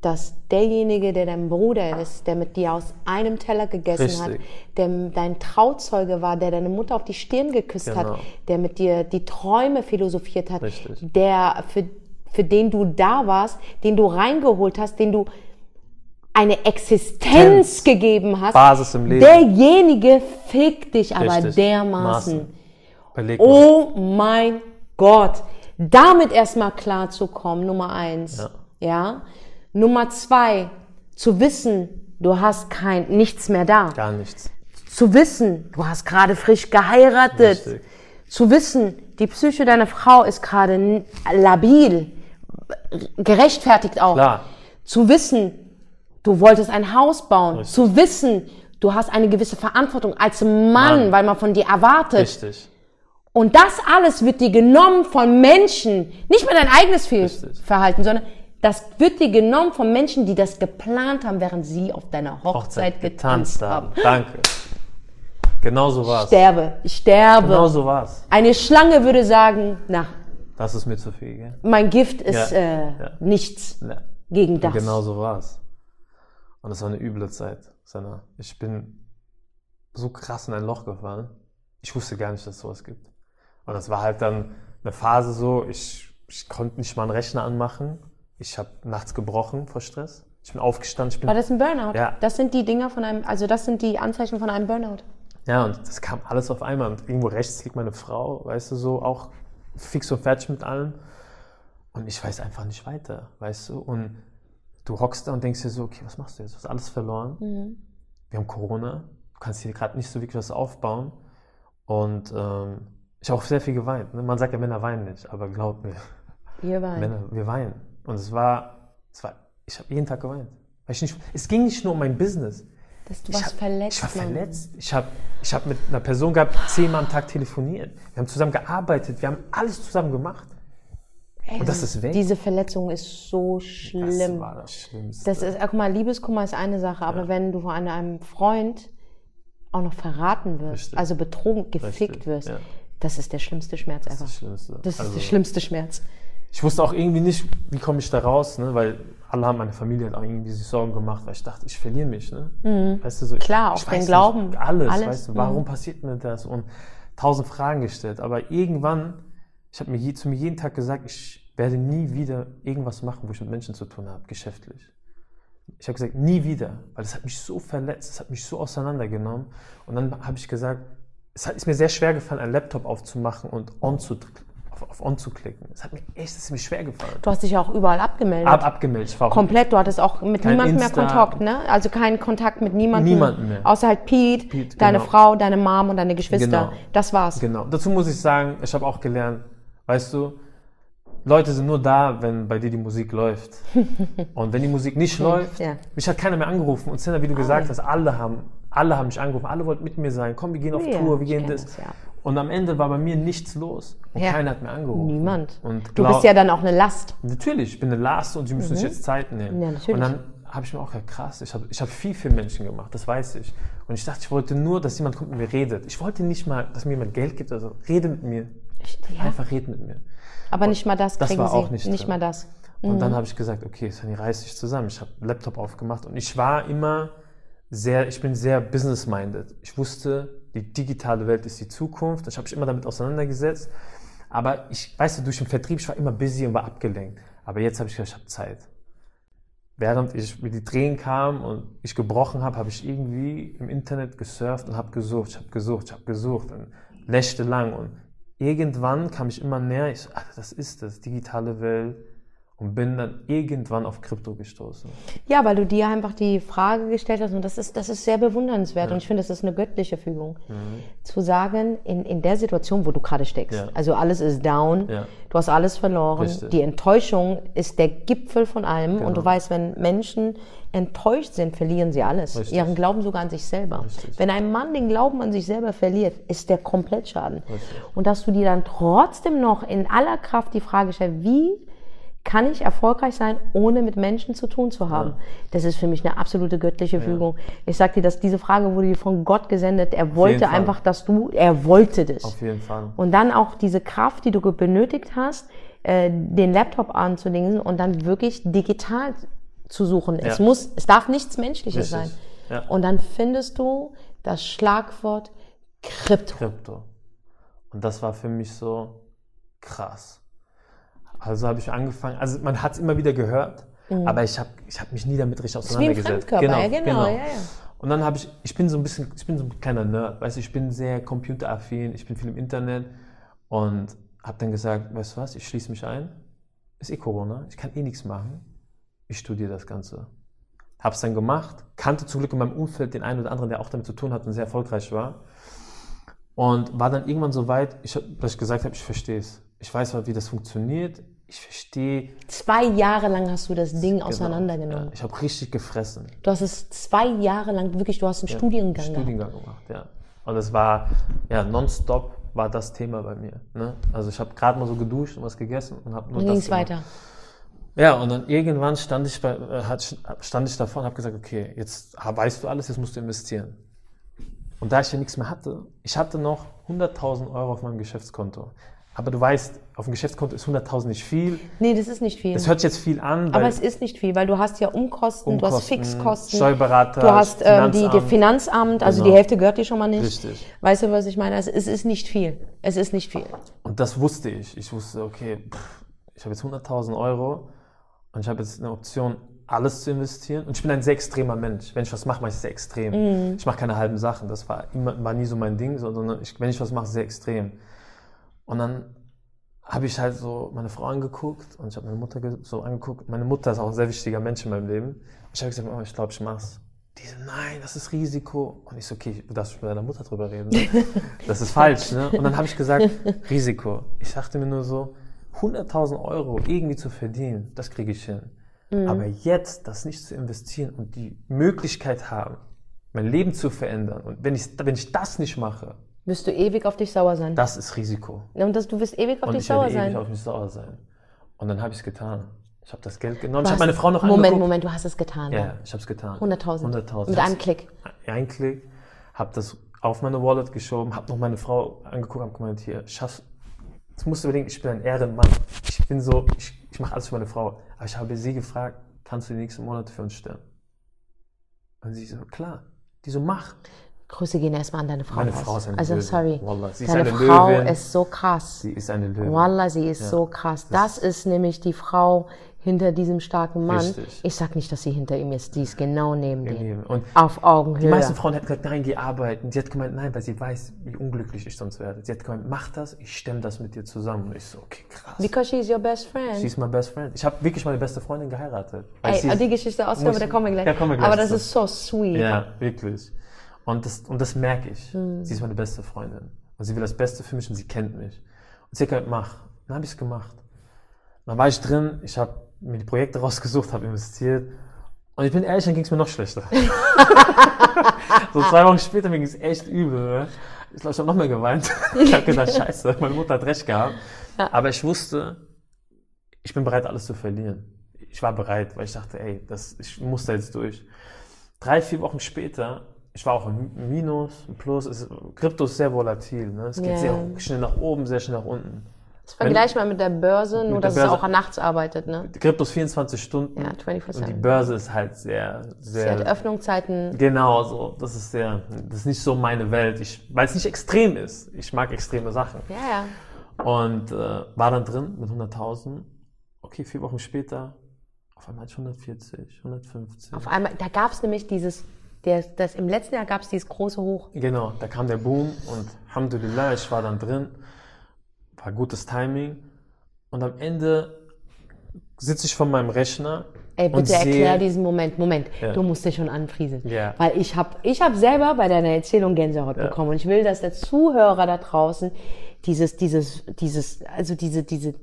dass derjenige, der dein Bruder ist, der mit dir aus einem Teller gegessen hat, Richtig. der dein Trauzeuge war, der deine Mutter auf die Stirn geküsst Genau. hat, der mit dir die Träume philosophiert hat, Richtig. der für, für den du da warst, den du reingeholt hast, den du eine Existenz Tenz. gegeben hast, Basis im Leben. derjenige fickt dich aber Richtig. dermaßen. Oh mein Gott. Damit erstmal klar zu kommen, Nummer eins. Ja. Ja. Nummer zwei, zu wissen, du hast kein, nichts mehr da. Gar nichts. Zu wissen, du hast gerade frisch geheiratet. Richtig. Zu wissen, die Psyche deiner Frau ist gerade labil. Gerechtfertigt auch. Klar. Zu wissen, du wolltest ein Haus bauen. Richtig. Zu wissen, du hast eine gewisse Verantwortung als Mann, Mann. weil man von dir erwartet. Richtig. Und das alles wird dir genommen von Menschen, nicht mal dein eigenes Fehl Richtig. Verhalten, sondern das wird dir genommen von Menschen, die das geplant haben, während sie auf deiner Hochzeit, getanzt haben. Danke. Genau so war's. Sterbe, ich sterbe. Genau so war's. Eine Schlange würde sagen, na, Das ist mir zu viel, gell? mein Gift ist Ja, äh, ja. nichts Ja. gegen das. Genau so war's. Und es war eine üble Zeit, Senna. Ich bin so krass in ein Loch gefallen. Ich wusste gar nicht, dass es sowas gibt. Und das war halt dann eine Phase so, ich, ich konnte nicht mal einen Rechner anmachen. Ich habe nachts gebrochen vor Stress. Ich bin aufgestanden, ich bin War das ein Burnout? Ja. Das sind die Dinger von einem, also das sind die Anzeichen von einem Burnout. Ja, und das kam alles auf einmal. Und irgendwo rechts liegt meine Frau, weißt du, so auch fix und fertig mit allem. Und ich weiß einfach nicht weiter, weißt du. Und du hockst da und denkst dir so, okay, was machst du jetzt? Du hast alles verloren. Wir haben Corona. Du kannst hier gerade nicht so wirklich was aufbauen. Und ähm, ich habe auch sehr viel geweint. Ne? Man sagt ja, Männer weinen nicht, aber glaub mir, Ihr beiden. Männer, wir weinen. Und es war, es war ich habe jeden Tag geweint. Weil ich nicht, es ging nicht nur um mein Business. Dass du Ich warst hab- verletzt. Ich war Mann. verletzt. Ich habe ich hab mit einer Person gehabt, zehnmal am Tag telefoniert. Wir haben zusammen gearbeitet. Wir haben alles zusammen gemacht. Ey, Und das ist weg. Diese Verletzung ist so Das schlimm. war das Schlimmste. Das ist, guck mal, Liebeskummer ist eine Sache, aber wenn du von einem Freund auch noch verraten wirst, Richtig. also betrogen, gefickt Richtig, wirst, ja. das ist der schlimmste Schmerz das ist einfach. das Schlimmste. Das ist Also, der schlimmste Schmerz. Ich wusste auch irgendwie nicht, wie komme ich da raus, ne? weil alle haben meine Familie hat auch irgendwie sich Sorgen gemacht, weil ich dachte, ich verliere mich. Ne? Weißt du, so, ich, Mhm. Klar, ich auch den Glauben, Nicht, alles, alles. weißt du, warum passiert mir das? Und tausend Fragen gestellt. Aber irgendwann, ich habe mir je, zu mir jeden Tag gesagt, ich werde nie wieder irgendwas machen, wo ich mit Menschen zu tun habe, geschäftlich. Ich habe gesagt, nie wieder, weil es hat mich so verletzt, es hat mich so auseinandergenommen. Und dann habe ich gesagt, es hat, ist mir sehr schwer gefallen, einen Laptop aufzumachen und on zu, auf, auf on zu klicken. Es hat mir echt, es ist mir schwer gefallen. Du hast dich ja auch überall abgemeldet. Ab, abgemeldet. Ich war Komplett, du hattest auch mit niemandem mehr. Kontakt, ne? Also keinen Kontakt mit niemandem. Niemanden mehr. Außer halt Pete, Pete, deine genau. Frau, deine Mom und deine Geschwister. Genau. Das war's. Genau. Dazu muss ich sagen, ich habe auch gelernt, weißt du, Leute sind nur da, wenn bei dir die Musik läuft. Und wenn die Musik nicht läuft, ja. mich hat keiner mehr angerufen. Und Sinner, wie du gesagt hast, alle haben, alle haben mich angerufen, alle wollten mit mir sein. Komm, wir gehen auf Ja, Tour, wir ich gehen das. das, ja. Und am Ende war bei mir nichts los. Und Ja. keiner hat mir angerufen. Niemand. Und Du glaub- bist ja dann auch eine Last. Natürlich, ich bin eine Last und die müssen sich jetzt Zeit nehmen. Mhm. Ja, natürlich. Und dann habe ich mir auch gedacht, krass, ich habe ich hab viel für Menschen gemacht, das weiß ich. Und ich dachte, ich wollte nur, dass jemand kommt mit mir redet. Ich wollte nicht mal, dass mir jemand Geld gibt, also rede mit mir. Ja. Einfach rede mit mir. Aber nicht mal das Das kriegen war sie. auch nicht nicht drin. mal das. Und Mhm. dann habe ich gesagt, okay, Sunny, reiß dich zusammen. Ich habe Laptop aufgemacht und ich war immer sehr, ich bin sehr business-minded. Ich wusste, die digitale Welt ist die Zukunft. Ich habe mich immer damit auseinandergesetzt. Aber ich, weißt du, durch den Vertrieb, ich war immer busy und war abgelenkt. Aber jetzt habe ich gesagt, ich habe Zeit. Während ich mit die Tränen kam und ich gebrochen habe, habe ich irgendwie im Internet gesurft und habe gesucht, ich habe gesucht, ich habe gesucht und nächtelang und irgendwann kam ich immer näher, ich ach, das ist das, digitale Welt und bin dann irgendwann auf Krypto gestoßen. Ja, weil du dir einfach die Frage gestellt hast und das ist, das ist sehr bewundernswert und ich finde, das ist eine göttliche Fügung. Zu sagen, in, in der Situation, wo du gerade steckst, Ja. also alles ist down, Ja. du hast alles verloren, Richtig. die Enttäuschung ist der Gipfel von allem und du Genau. weißt, wenn Menschen enttäuscht sind, verlieren sie alles. Richtig. Ihren Glauben sogar an sich selber. Richtig. Wenn ein Mann den Glauben an sich selber verliert, ist der komplett schaden. Und dass du dir dann trotzdem noch in aller Kraft die Frage stellst, wie kann ich erfolgreich sein, ohne mit Menschen zu tun zu haben? Das ist für mich eine absolute göttliche Fügung. Ich sag dir, dass diese Frage wurde dir von Gott gesendet. Er wollte Fall. einfach, dass du, er wollte das. Auf jeden Fall. Und dann auch diese Kraft, die du benötigt hast, äh, den Laptop anzulegen und dann wirklich digital zu suchen. Es Ja. muss, es darf nichts Menschliches Richtig. sein. Ja. Und dann findest du das Schlagwort Krypto. Krypto. Und das war für mich so krass. Also habe ich angefangen, also man hat es immer wieder gehört, aber ich habe ich hab mich nie damit richtig Mhm. wie ein auseinandergesetzt. Fremdkörper, ja, genau, ja, ja. Und dann habe ich, ich bin so ein bisschen, ich bin so ein kleiner Nerd, weißt du, ich bin sehr computeraffin, ich bin viel im Internet und habe dann gesagt, weißt du was, ich schließe mich ein, ist eh Corona, ich kann eh nichts machen, ich studiere das Ganze. Hab's dann gemacht, kannte zum Glück in meinem Umfeld den einen oder anderen, der auch damit zu tun hat und sehr erfolgreich war. Und war dann irgendwann so weit, ich, dass ich gesagt habe, ich verstehe es. Ich weiß, wie das funktioniert. Ich verstehe. Zwei Jahre lang hast du das Ding Genau. auseinandergenommen. Ja, ich habe richtig gefressen. Du hast es zwei Jahre lang, wirklich, du hast einen Studiengang gehabt. Studiengang gemacht, ja. Und es war, ja, nonstop war das Thema bei mir. Ne? Also ich habe gerade mal so geduscht und was gegessen und habe nur Dann das ging es gemacht. weiter. Ja, und dann irgendwann stand ich, bei, äh, stand ich davor und habe gesagt, okay, jetzt weißt du alles, jetzt musst du investieren. Und da ich ja nichts mehr hatte, ich hatte noch 100.000 Euro auf meinem Geschäftskonto. Aber du weißt, auf dem Geschäftskonto ist 100.000 nicht viel. Nee, das ist nicht viel. Das hört sich jetzt viel an, Aber es ist nicht viel, weil du hast ja Umkosten, du hast Umkosten, Fixkosten. Steuerberater, Du hast ähm, die, die Finanzamt. Also Genau. die Hälfte gehört dir schon mal nicht. Richtig. Weißt du, was ich meine? Also es ist nicht viel. Es ist nicht viel. Und das wusste ich. Ich wusste, okay, pff, ich habe jetzt 100.000 Euro und ich habe jetzt eine Option, alles zu investieren. Und ich bin ein sehr extremer Mensch. Wenn ich was mache, mache ich es sehr extrem. Ich mache keine halben Sachen. Das war, immer, war nie so mein Ding, sondern ich, wenn ich was mache, sehr extrem. Und dann habe ich halt so meine Frau angeguckt und ich habe meine Mutter so angeguckt. Meine Mutter ist auch ein sehr wichtiger Mensch in meinem Leben. Ich habe gesagt, Mama, ich glaube, ich mach's. Die so, nein, das ist Risiko. Und ich so, okay, du darfst mit deiner Mutter drüber reden. Ne? Das ist falsch. Ne? Und dann habe ich gesagt, Risiko. Ich dachte mir nur so, 100.000 Euro irgendwie zu verdienen, das kriege ich hin. Aber jetzt das nicht zu investieren und die Möglichkeit haben, mein Leben zu verändern. Und wenn ich, wenn ich das nicht mache, Wirst du ewig auf dich sauer sein. das ist Risiko. Und das, du wirst ewig auf Und dich ich sauer werde ewig sein. auf mich sauer sein. Und dann habe ich es getan. Ich habe das Geld genommen. Ich habe meine Frau noch Moment, angeguckt. Moment, du hast es getan. Ja, ich habe es getan. 100.000. 100.000. Mit Ich einem Klick. Ein Klick. Habe das auf meine Wallet geschoben, habe noch meine Frau angeguckt, habe gemeint, hier, Schatz, jetzt musst du überlegen, ich bin ein Ehrenmann. Ich bin so, ich, ich mache alles für meine Frau. Aber ich habe sie gefragt, kannst du die nächsten Monate für uns stellen? Und sie so, klar. Die so, mach. Grüße gehen erstmal an deine Frau. Meine raus. Frau ist eine Also Löwin. sorry. Wallah, sie ist Deine eine Frau Löwin. ist so krass. Sie ist eine Löwin. Wallah, sie ist so krass. Das ist nämlich die Frau hinter diesem starken Mann. Richtig. Ich sag nicht, dass sie hinter ihm ist. Die ist genau neben. Und Auf Augenhöhe. Die meisten Frauen hätten gesagt, nein, geh arbeiten. Sie hat gemeint, nein, weil sie weiß, wie unglücklich ich sonst werde. Sie hat gemeint, mach das, ich stemme das mit dir zusammen. Und ich so, okay, krass. Because she's your best friend. Ist mein best friend. Ich habe wirklich meine beste Freundin geheiratet. Ey, die Geschichte aus, aber da kommen wir gleich. Da kommen wir gleich aber das zu. ist so sweet. Ja, wirklich. Und das, und das merke ich. Hm. Sie ist meine beste Freundin. Und sie will das Beste für mich und sie kennt mich. Und sie hat gesagt, mach. Dann habe ich es gemacht. Dann war ich drin, ich habe mir die Projekte rausgesucht, habe investiert. Und ich bin ehrlich, dann ging es mir noch schlechter. so zwei Wochen später mir ging es echt übel. Ne? Ich glaube, ich habe noch mehr geweint. ich habe gedacht, scheiße, meine Mutter hat recht gehabt. Aber ich wusste, ich bin bereit, alles zu verlieren. Ich war bereit, weil ich dachte, ey, das, ich muss da jetzt durch. Drei, vier Wochen später, ich war auch im Minus, im Plus. Es, Krypto ist sehr volatil. Ne? Es geht Ja. sehr schnell nach oben, sehr schnell nach unten. Das vergleich mal mit der Börse, nur dass Börse. es auch nachts arbeitet, ne? Krypto ist 24 Stunden. Ja, 24/7. Und die Börse ist halt sehr, Sie hat sehr. Öffnungszeiten. Genau, so. Das ist sehr, das ist nicht so meine Welt. Ich, weil es nicht extrem ist. Ich mag extreme Sachen. Ja, ja. Und äh, war dann drin mit 100.000. Okay, vier Wochen später, auf einmal hatte ich 140, 150. Auf einmal, da gab es nämlich dieses, der, das, im letzten Jahr gab es dieses große Hoch. Genau, da kam der Boom und Alhamdulillah, ich war dann drin. War gutes Timing. Und am Ende sitze ich vor meinem Rechner. Ey, und bitte erklär diesen Moment. Moment, Ja. du musst dich schon anfrieseln. Ja. Weil ich habe ich hab selber bei deiner Erzählung Gänsehaut bekommen. Und ich will, dass der Zuhörer da draußen dieses, dieses, dieses, also diese, diese,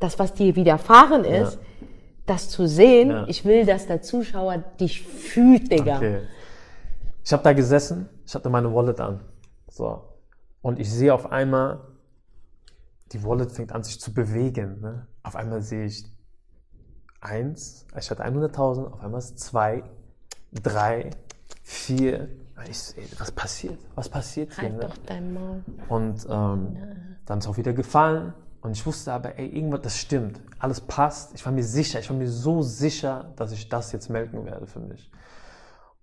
das, was dir widerfahren ist, das zu sehen, Ja. ich will, dass der Zuschauer dich fühlt, Digga. Okay. Ich habe da gesessen, ich hatte meine Wallet an. So. Und ich sehe auf einmal, die Wallet fängt an sich zu bewegen. Ne? Auf einmal sehe ich eins, ich hatte 100.000, auf einmal ist zwei, drei, vier. Ich, so, ey, was passiert? Was passiert hier? Halt Ne? doch dein Maul. Und ähm, dann ist auch wieder gefallen. Und ich wusste aber, ey, irgendwas, das stimmt. Alles passt. Ich war mir sicher, ich war mir so sicher, dass ich das jetzt melken werde für mich.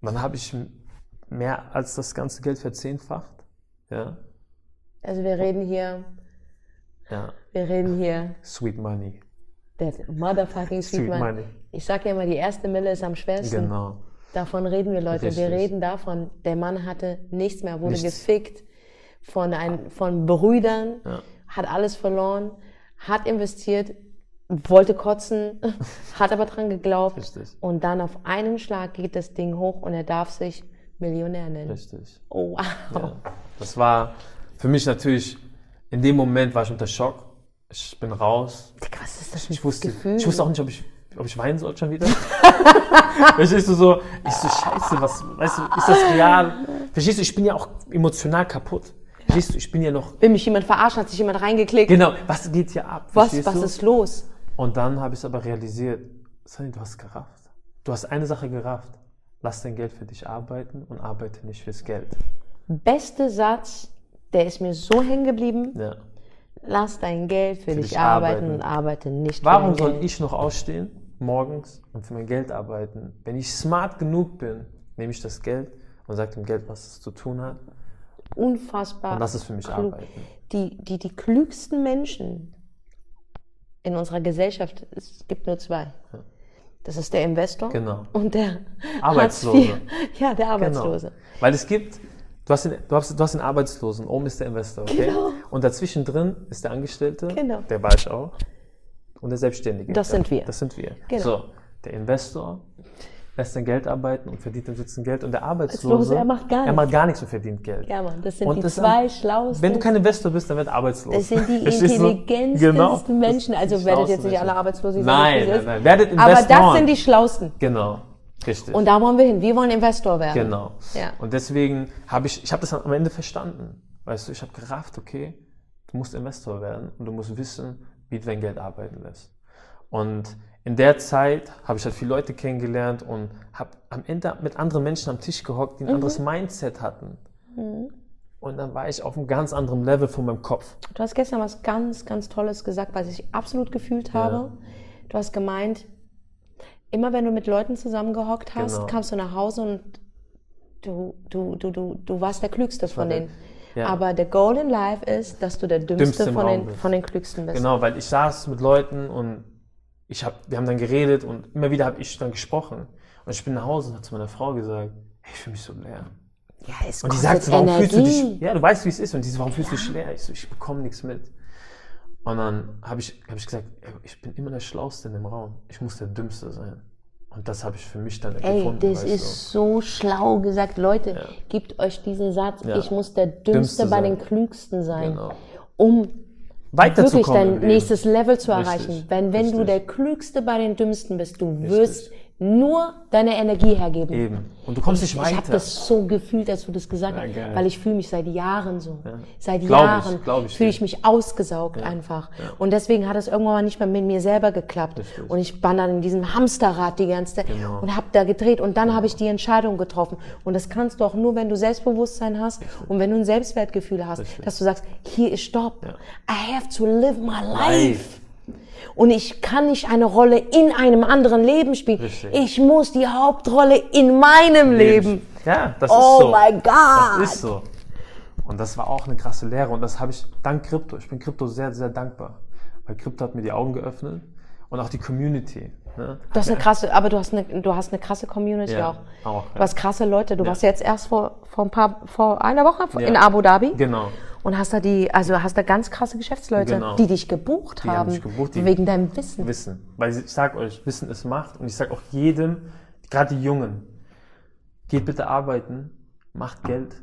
Und dann habe ich mehr als das ganze Geld verzehnfacht. Ja, Also wir reden hier, ja. wir reden hier, Sweet Money. der motherfucking Sweet Sweet. Money. Ich sag ja immer, die erste Mille ist am schwersten. Genau. Davon reden wir, Leute. Wir Richtig. reden davon, der Mann hatte nichts mehr, wurde Nichts. gefickt von, ein, von Brüdern, Ja. hat alles verloren, hat investiert, wollte kotzen, hat aber dran geglaubt. Richtig. Und dann auf einen Schlag geht das Ding hoch und er darf sich Millionär nennen. Richtig. Oh, wow. Ja. Das war für mich natürlich, in dem Moment war ich unter Schock. Ich bin raus. Digga, Was ist das für ein Ich wusste, Gefühl? ich wusste auch nicht, ob ich, ob ich weinen soll schon wieder. Verstehst du so? Ich so, scheiße, was, weißt du, ist das real? Verstehst du, ich bin ja auch emotional kaputt. Verstehst du, ich bin ja noch, Will mich jemand verarschen, hat sich jemand reingeklickt? genau, was geht hier ab? Was, was du? ist los? Und dann habe ich es aber realisiert, Sunny, du hast gerafft. Du hast eine Sache gerafft. Lass dein Geld für dich arbeiten und arbeite nicht fürs Geld. Beste Satz, der ist mir so hängen geblieben. Ja. Lass dein Geld für, dich dich arbeiten arbeiten. und arbeite nicht Warum für dein soll ich noch ausstehen morgens und für mein Geld arbeiten? Wenn ich smart genug bin, nehme ich das Geld und sage dem Geld, was es zu tun hat. Unfassbar. Und das ist für mich klug. Arbeiten. Die, die, die klügsten Menschen in unserer Gesellschaft, es gibt nur zwei. Das ist der Investor Genau. und der Arbeitslose. Ja, der Genau. Arbeitslose. Weil es gibt, du hast, den, du, hast, du hast den Arbeitslosen, oben ist der Investor, okay? Genau. Und dazwischen drin ist der Angestellte, Genau. der war ich auch, und der Selbstständige. Das sind wir. Das sind wir. Genau. So, der Investor lässt sein Geld arbeiten und verdient im Sitzen Geld und der Arbeitslose, Arbeitslose, er macht gar er nichts. macht gar nichts und verdient Geld. Ja, Mann, das sind Und die das zwei schlauesten. Wenn du kein Investor bist, dann wird arbeitslos. das sind die intelligentesten Genau. Menschen. Also werdet jetzt nicht alle Menschen. arbeitslos. ich sag Nein, nein, nein. Werdet Aber das sind die Schlausten. Genau, richtig. Und da wollen wir hin. Wir wollen Investor werden. Genau. Ja. Und deswegen habe ich, ich habe das am Ende verstanden. Weißt du, ich habe gerafft, okay, du musst Investor werden und du musst wissen, wie du dein Geld arbeiten lässt. Und in der Zeit habe ich halt viele Leute kennengelernt und habe am Ende mit anderen Menschen am Tisch gehockt, die ein anderes Mindset hatten. Und dann war ich auf einem ganz anderen Level von meinem Kopf. Du hast gestern was ganz, ganz Tolles gesagt, was ich absolut gefühlt habe. Du hast gemeint, immer wenn du mit Leuten zusammengehockt hast, Genau. kamst du nach Hause und du, du, du, du, du warst der Klügste von denen. ja. Aber der Goal in Life ist, dass du der Dümmste, Dümmste von, den, von den Klügsten bist. Genau, weil ich saß mit Leuten und ich hab, wir haben dann geredet und immer wieder habe ich dann gesprochen. Und ich bin nach Hause und habe zu meiner Frau gesagt, hey, ich fühle mich so leer. Ja, es Und die sagt so, warum fühlst du Energie. dich, ja, du weißt, wie es ist. Und die so, warum fühlst du dich leer? Ich so, ich bekomme nichts mit. Und dann habe ich, hab ich gesagt, ich bin immer der Schlauste in dem Raum. Ich muss der Dümmste sein. Und das habe ich für mich dann Ey, gefunden. das ist so schlau gesagt. Leute, gebt euch diesen Satz. Ja. Ich muss der Dümmste, Dümmste bei sein. den Klügsten sein. Genau. Um weiterzukommen. im dein nächstes Level zu Richtig, erreichen. Wenn, wenn du richtig. der Klügste bei den Dümmsten bist, du wirst nur deine Energie hergeben. Eben. Und du kommst nicht Ich weiter. habe das so gefühlt, als du das gesagt Ja, hast, geil. weil ich fühle mich seit Jahren so. Seit Glaub ich, Jahren ich fühle ich mich ausgesaugt einfach. Und deswegen hat es irgendwann mal nicht mehr mit mir selber geklappt. Richtig. Und ich war dann in diesem Hamsterrad die ganze Zeit Genau. und habe da gedreht. Und dann habe ich die Entscheidung getroffen. Und das kannst du auch nur, wenn du Selbstbewusstsein hast und wenn du ein Selbstwertgefühl hast, Richtig. dass du sagst, hier ist Stopp. Ja. I have to live my life. Life. Und ich kann nicht eine Rolle in einem anderen Leben spielen. Richtig. Ich muss die Hauptrolle in meinem Leben. Ja, das Oh ist so. my God. Das ist so. Und das war auch eine krasse Lehre. Und das habe ich dank Krypto. Ich bin Krypto sehr, sehr dankbar. Weil Krypto hat mir die Augen geöffnet. Und auch die Community. Ne? Du hast eine krasse, aber du hast eine, du hast eine krasse Community Ja, auch. auch, Du ja. hast krasse Leute. Du Ja. warst jetzt erst vor, vor ein paar, vor einer Woche in Abu Dhabi. Genau. Und hast da die, also hast da ganz krasse Geschäftsleute, Genau. die dich gebucht Die haben haben. mich gebucht, die- wegen deinem Wissen. Wissen. Weil ich sag euch, Wissen ist Macht. Und ich sag auch jedem, gerade die Jungen, geht bitte arbeiten, macht Geld,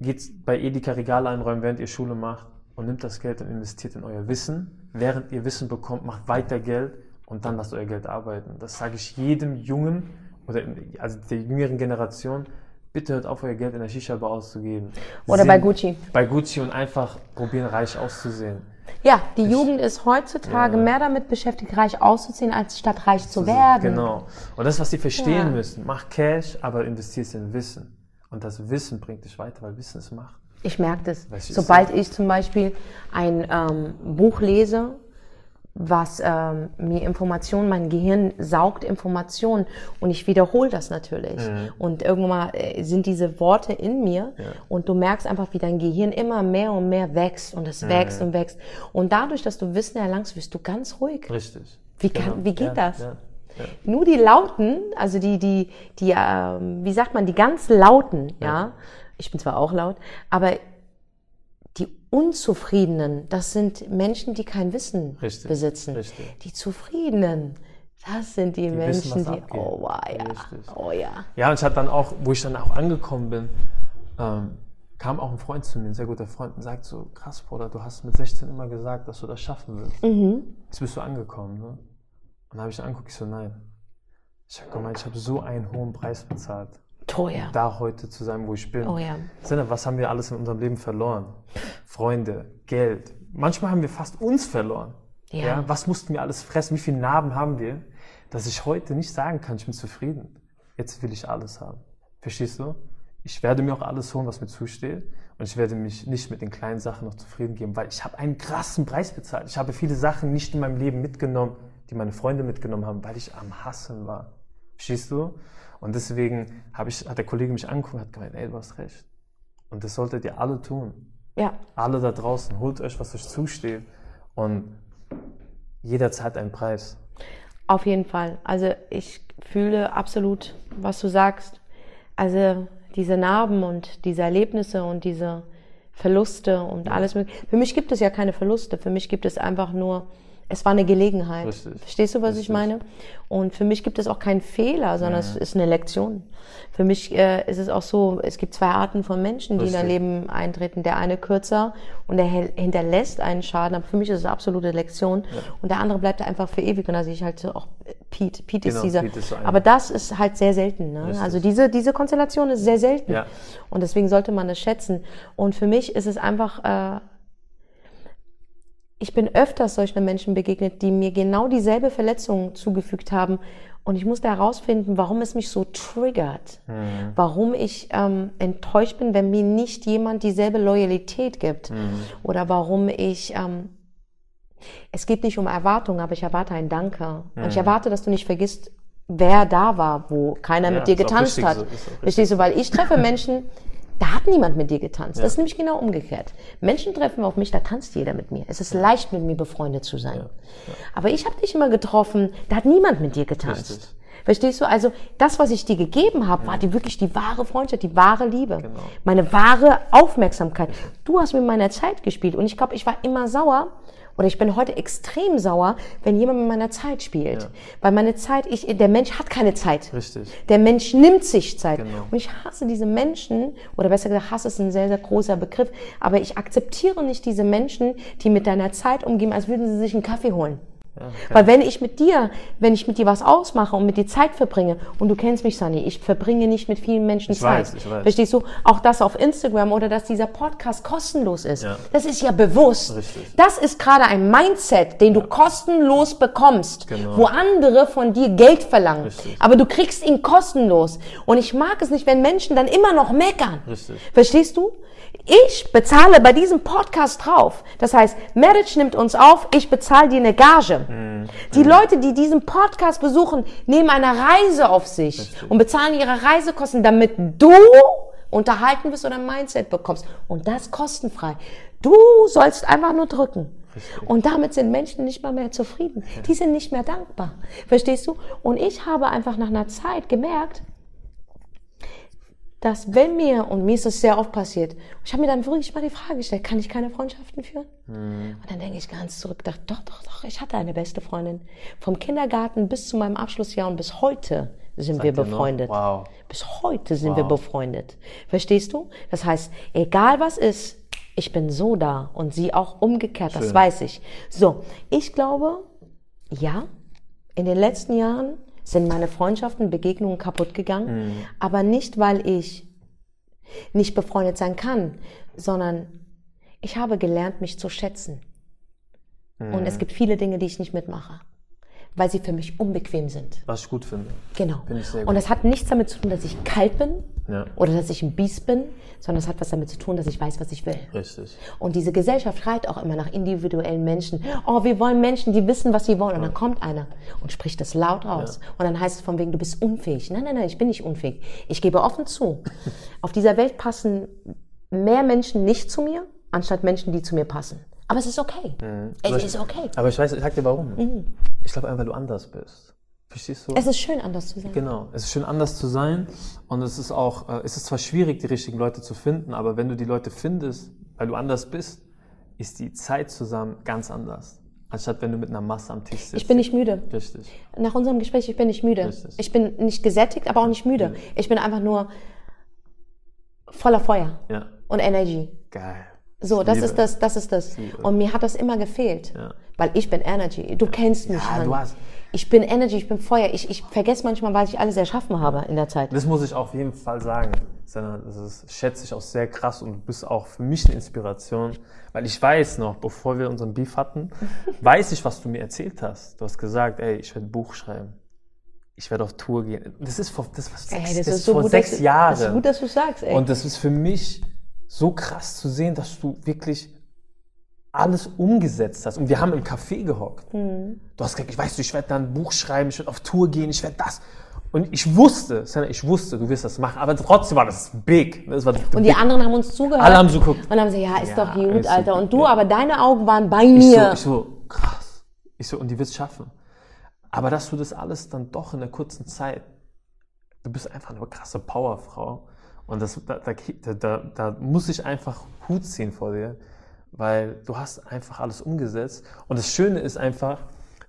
geht bei Edeka Regale einräumen, während ihr Schule macht und nimmt das Geld und investiert in euer Wissen. Während ihr Wissen bekommt, macht weiter Geld und dann lasst euer Geld arbeiten. Das sage ich jedem Jungen oder also der jüngeren Generation. Bitte hört auf, euer Geld in der Shisha-Bar auszugeben. Oder bei Gucci. Bei Gucci und einfach probieren, reich auszusehen. Ja, die Jugend ist heutzutage Ja. mehr damit beschäftigt, reich auszuziehen, als statt reich zu werden. Genau. Und das, was sie verstehen Ja. müssen, mach Cash, aber investierst in Wissen. Und das Wissen bringt dich weiter, weil Wissen ist Macht. Ich merke das. Sobald ich zum Beispiel ein ähm, Buch lese, was ähm, mir Informationen, mein Gehirn saugt Informationen und ich wiederhole das natürlich. Und irgendwann mal äh, sind diese Worte in mir und du merkst einfach, wie dein Gehirn immer mehr und mehr wächst und es wächst und wächst. Und dadurch, dass du Wissen erlangst, wirst du ganz ruhig. Richtig. Wie kann- wie geht ja, das? Ja. Ja. Nur die Lauten, also die, die, die, ähm, wie sagt man, die ganz Lauten, ja. Ich bin zwar auch laut, aber Unzufriedenen, das sind Menschen, die kein Wissen Richtig, besitzen. richtig. Die Zufriedenen, das sind die, wissen, Menschen, was die, oh wow, ja, Richtig. oh ja. Ja, und ich hatte dann auch, wo ich dann auch angekommen bin, ähm, kam auch ein Freund zu mir, ein sehr guter Freund, und sagt so, krass, Bruder, du hast mit 16 immer gesagt, dass du das schaffen willst. Mhm. Jetzt bist du angekommen, ne? Und dann habe ich angeguckt, ich so, nein. Ich habe gemeint, ich habe so einen hohen Preis bezahlt, Teuer. da heute zu sein, wo ich bin. Oh ja. Sinne, was haben wir alles in unserem Leben verloren? Freunde, Geld. Manchmal haben wir fast uns verloren. Ja. Was mussten wir alles fressen? Wie viele Narben haben wir, dass ich heute nicht sagen kann, ich bin zufrieden. Jetzt will ich alles haben. Verstehst du? Ich werde mir auch alles holen, was mir zusteht. Und ich werde mich nicht mit den kleinen Sachen noch zufrieden geben, weil ich habe einen krassen Preis bezahlt. Ich habe viele Sachen nicht in meinem Leben mitgenommen, die meine Freunde mitgenommen haben, weil ich am Hassen war. Verstehst du? Und deswegen ich, hat der Kollege mich angeguckt und hat gemeint, ey, du hast recht. Und das solltet ihr alle tun. Ja, Alle da draußen, holt euch, was euch zusteht. Und jeder zahlt einen Preis. Auf jeden Fall. Also ich fühle absolut, was du sagst. Also diese Narben und diese Erlebnisse und diese Verluste und alles mögliche. Für mich gibt es ja keine Verluste. Für mich gibt es einfach nur, es war eine Gelegenheit. Richtig. Verstehst du, was ich Richtig. meine? Und für mich gibt es auch keinen Fehler, sondern es ist eine Lektion. Für mich äh, ist es auch so, es gibt zwei Arten von Menschen, die in dein Richtig. Leben eintreten. Der eine kürzer und der hinterlässt einen Schaden, aber für mich ist es eine absolute Lektion. Und der andere bleibt einfach für ewig. Und da sehe ich halt so auch Pete. Pete ist Genau, dieser. Pete ist so aber das ist halt sehr selten. Ne? Richtig. Also diese, diese Konstellation ist sehr selten. Ja. Und deswegen sollte man es schätzen. Und für mich ist es einfach, äh, ich bin öfters solchen Menschen begegnet, die mir genau dieselbe Verletzung zugefügt haben. Und ich musste herausfinden, warum es mich so triggert. Warum ich ähm, enttäuscht bin, wenn mir nicht jemand dieselbe Loyalität gibt. Oder warum ich... Ähm, es geht nicht um Erwartungen, aber ich erwarte ein Danke. Und ich erwarte, dass du nicht vergisst, wer da war, wo keiner Ja, mit dir getanzt richtig hat. so, richtig Verstehst du? Weil ich treffe Menschen, da hat niemand mit dir getanzt. Das ist nämlich genau umgekehrt. Menschen treffen auf mich, da tanzt jeder mit mir. Es ist leicht, mit mir befreundet zu sein. Aber ich habe dich immer getroffen, da hat niemand mit dir getanzt. Richtig. Verstehst du? Also das, was ich dir gegeben habe, war die wirklich die wahre Freundschaft, die wahre Liebe, Genau. meine wahre Aufmerksamkeit. Du hast mit meiner Zeit gespielt und ich glaube, ich war immer sauer Oder ich bin heute extrem sauer, wenn jemand mit meiner Zeit spielt. Ja. Weil meine Zeit, ich, der Mensch hat keine Zeit. Richtig. Der Mensch nimmt sich Zeit. Genau. Und ich hasse diese Menschen, oder besser gesagt, Hass ist ein sehr, sehr großer Begriff, aber ich akzeptiere nicht diese Menschen, die mit deiner Zeit umgehen, als würden sie sich einen Kaffee holen. Ja, Weil wenn ich mit dir, wenn ich mit dir was ausmache und mit dir Zeit verbringe, und du kennst mich, Sunny, ich verbringe nicht mit vielen Menschen Ich Zeit. weiß, ich weiß. Verstehst du? Auch das auf Instagram oder dass dieser Podcast kostenlos ist. Ja. Das ist ja bewusst. Richtig. Das ist gerade ein Mindset, den du kostenlos bekommst, Genau. wo andere von dir Geld verlangen. Richtig. Aber du kriegst ihn kostenlos. Und ich mag es nicht, wenn Menschen dann immer noch meckern. Richtig. Verstehst du? Ich bezahle bei diesem Podcast drauf. Das heißt, Marriage nimmt uns auf, ich bezahle dir eine Gage. Mhm. Die Leute, die diesen Podcast besuchen, nehmen eine Reise auf sich Richtig. und bezahlen ihre Reisekosten, damit du unterhalten bist oder ein Mindset bekommst. Und das kostenfrei. Du sollst einfach nur drücken. Richtig. Und damit sind Menschen nicht mal mehr zufrieden. Die sind nicht mehr dankbar. Verstehst du? Und ich habe einfach nach einer Zeit gemerkt, dass wenn mir, und mir ist das sehr oft passiert, ich habe mir dann wirklich mal die Frage gestellt, kann ich keine Freundschaften führen? Mhm. Und dann denke ich ganz zurück, dachte, doch, doch, doch, ich hatte eine beste Freundin. Vom Kindergarten bis zu meinem Abschlussjahr und bis heute sind wir ihr noch? befreundet. Wow. Bis heute sind wir Wow. befreundet. Verstehst du? Das heißt, egal was ist, ich bin so da und sie auch umgekehrt, das Schön. weiß ich. So, ich glaube, ja, in den letzten Jahren sind meine Freundschaften, Begegnungen kaputt gegangen, Mhm. aber nicht, weil ich nicht befreundet sein kann, sondern ich habe gelernt, mich zu schätzen. Mhm. Und es gibt viele Dinge, die ich nicht mitmache, weil sie für mich unbequem sind. Was ich gut finde. Genau. Finde ich sehr Und gut. das hat nichts damit zu tun, dass ich kalt bin Ja. oder dass ich ein Biest bin, sondern es hat was damit zu tun, dass ich weiß, was ich will. Richtig. Und diese Gesellschaft schreit auch immer nach individuellen Menschen. Oh, wir wollen Menschen, die wissen, was sie wollen. Und dann kommt einer und spricht das laut raus. Und dann heißt es von wegen, du bist unfähig. Nein, nein, nein, ich bin nicht unfähig. Ich gebe offen zu. Auf dieser Welt passen mehr Menschen nicht zu mir, anstatt Menschen, die zu mir passen. Aber es ist okay. Aber Es ich- ist okay. Aber ich weiß, ich sag dir warum. Ich glaube einfach, weil du anders bist. Verstehst du? Es ist schön, anders zu sein. Genau, es ist schön anders zu sein und es ist auch, äh, es ist zwar schwierig, die richtigen Leute zu finden, aber wenn du die Leute findest, weil du anders bist, ist die Zeit zusammen ganz anders, anstatt wenn du mit einer Masse am Tisch sitzt. Ich bin nicht müde. Richtig. Nach unserem Gespräch, ich bin nicht müde. Richtig. Ich bin nicht gesättigt, aber auch nicht müde. Ich bin einfach nur voller Feuer Ja, und Energy. geil. So, das liebe ist das, das ist das. liebe. Und mir hat das immer gefehlt. Ja. Weil ich bin Energy. Du kennst mich, Ja, du hast- Ich bin Energy, ich bin Feuer. Ich, ich vergesse manchmal, was ich alles erschaffen habe in der Zeit. Das muss ich auf jeden Fall sagen. Das ist, schätze ich auch sehr krass und du bist auch für mich eine Inspiration, weil ich weiß noch, bevor wir unseren Beef hatten, weiß ich, was du mir erzählt hast. Du hast gesagt, ey, ich werde ein Buch schreiben. Ich werde auf Tour gehen. Das ist vor, das war sechs, Ey, das ist so vor gut, sechs dass, Jahren. Das ist gut, dass du sagst, ey. Und das ist für mich so krass zu sehen, dass du wirklich alles umgesetzt hast. Und wir haben im Café gehockt. Mhm. Du hast gesagt, ich weiß, ich werde dann ein Buch schreiben, ich werde auf Tour gehen, ich werde das. Und ich wusste, Senna, ich wusste, du wirst das machen. Aber trotzdem war das big. Das war und die anderen haben uns zugehört. Alle haben so geguckt. Und haben gesagt, ja, ist Ja, doch gut, ist Alter. Und du, ja. aber deine Augen waren bei ich mir. so, ich so, krass. Ich so, und die wird es schaffen. Aber dass du das alles dann doch in der kurzen Zeit, du bist einfach eine krasse Powerfrau. Und das, da, da, da, da muss ich einfach Hut ziehen vor dir, weil du hast einfach alles umgesetzt. Und das Schöne ist einfach,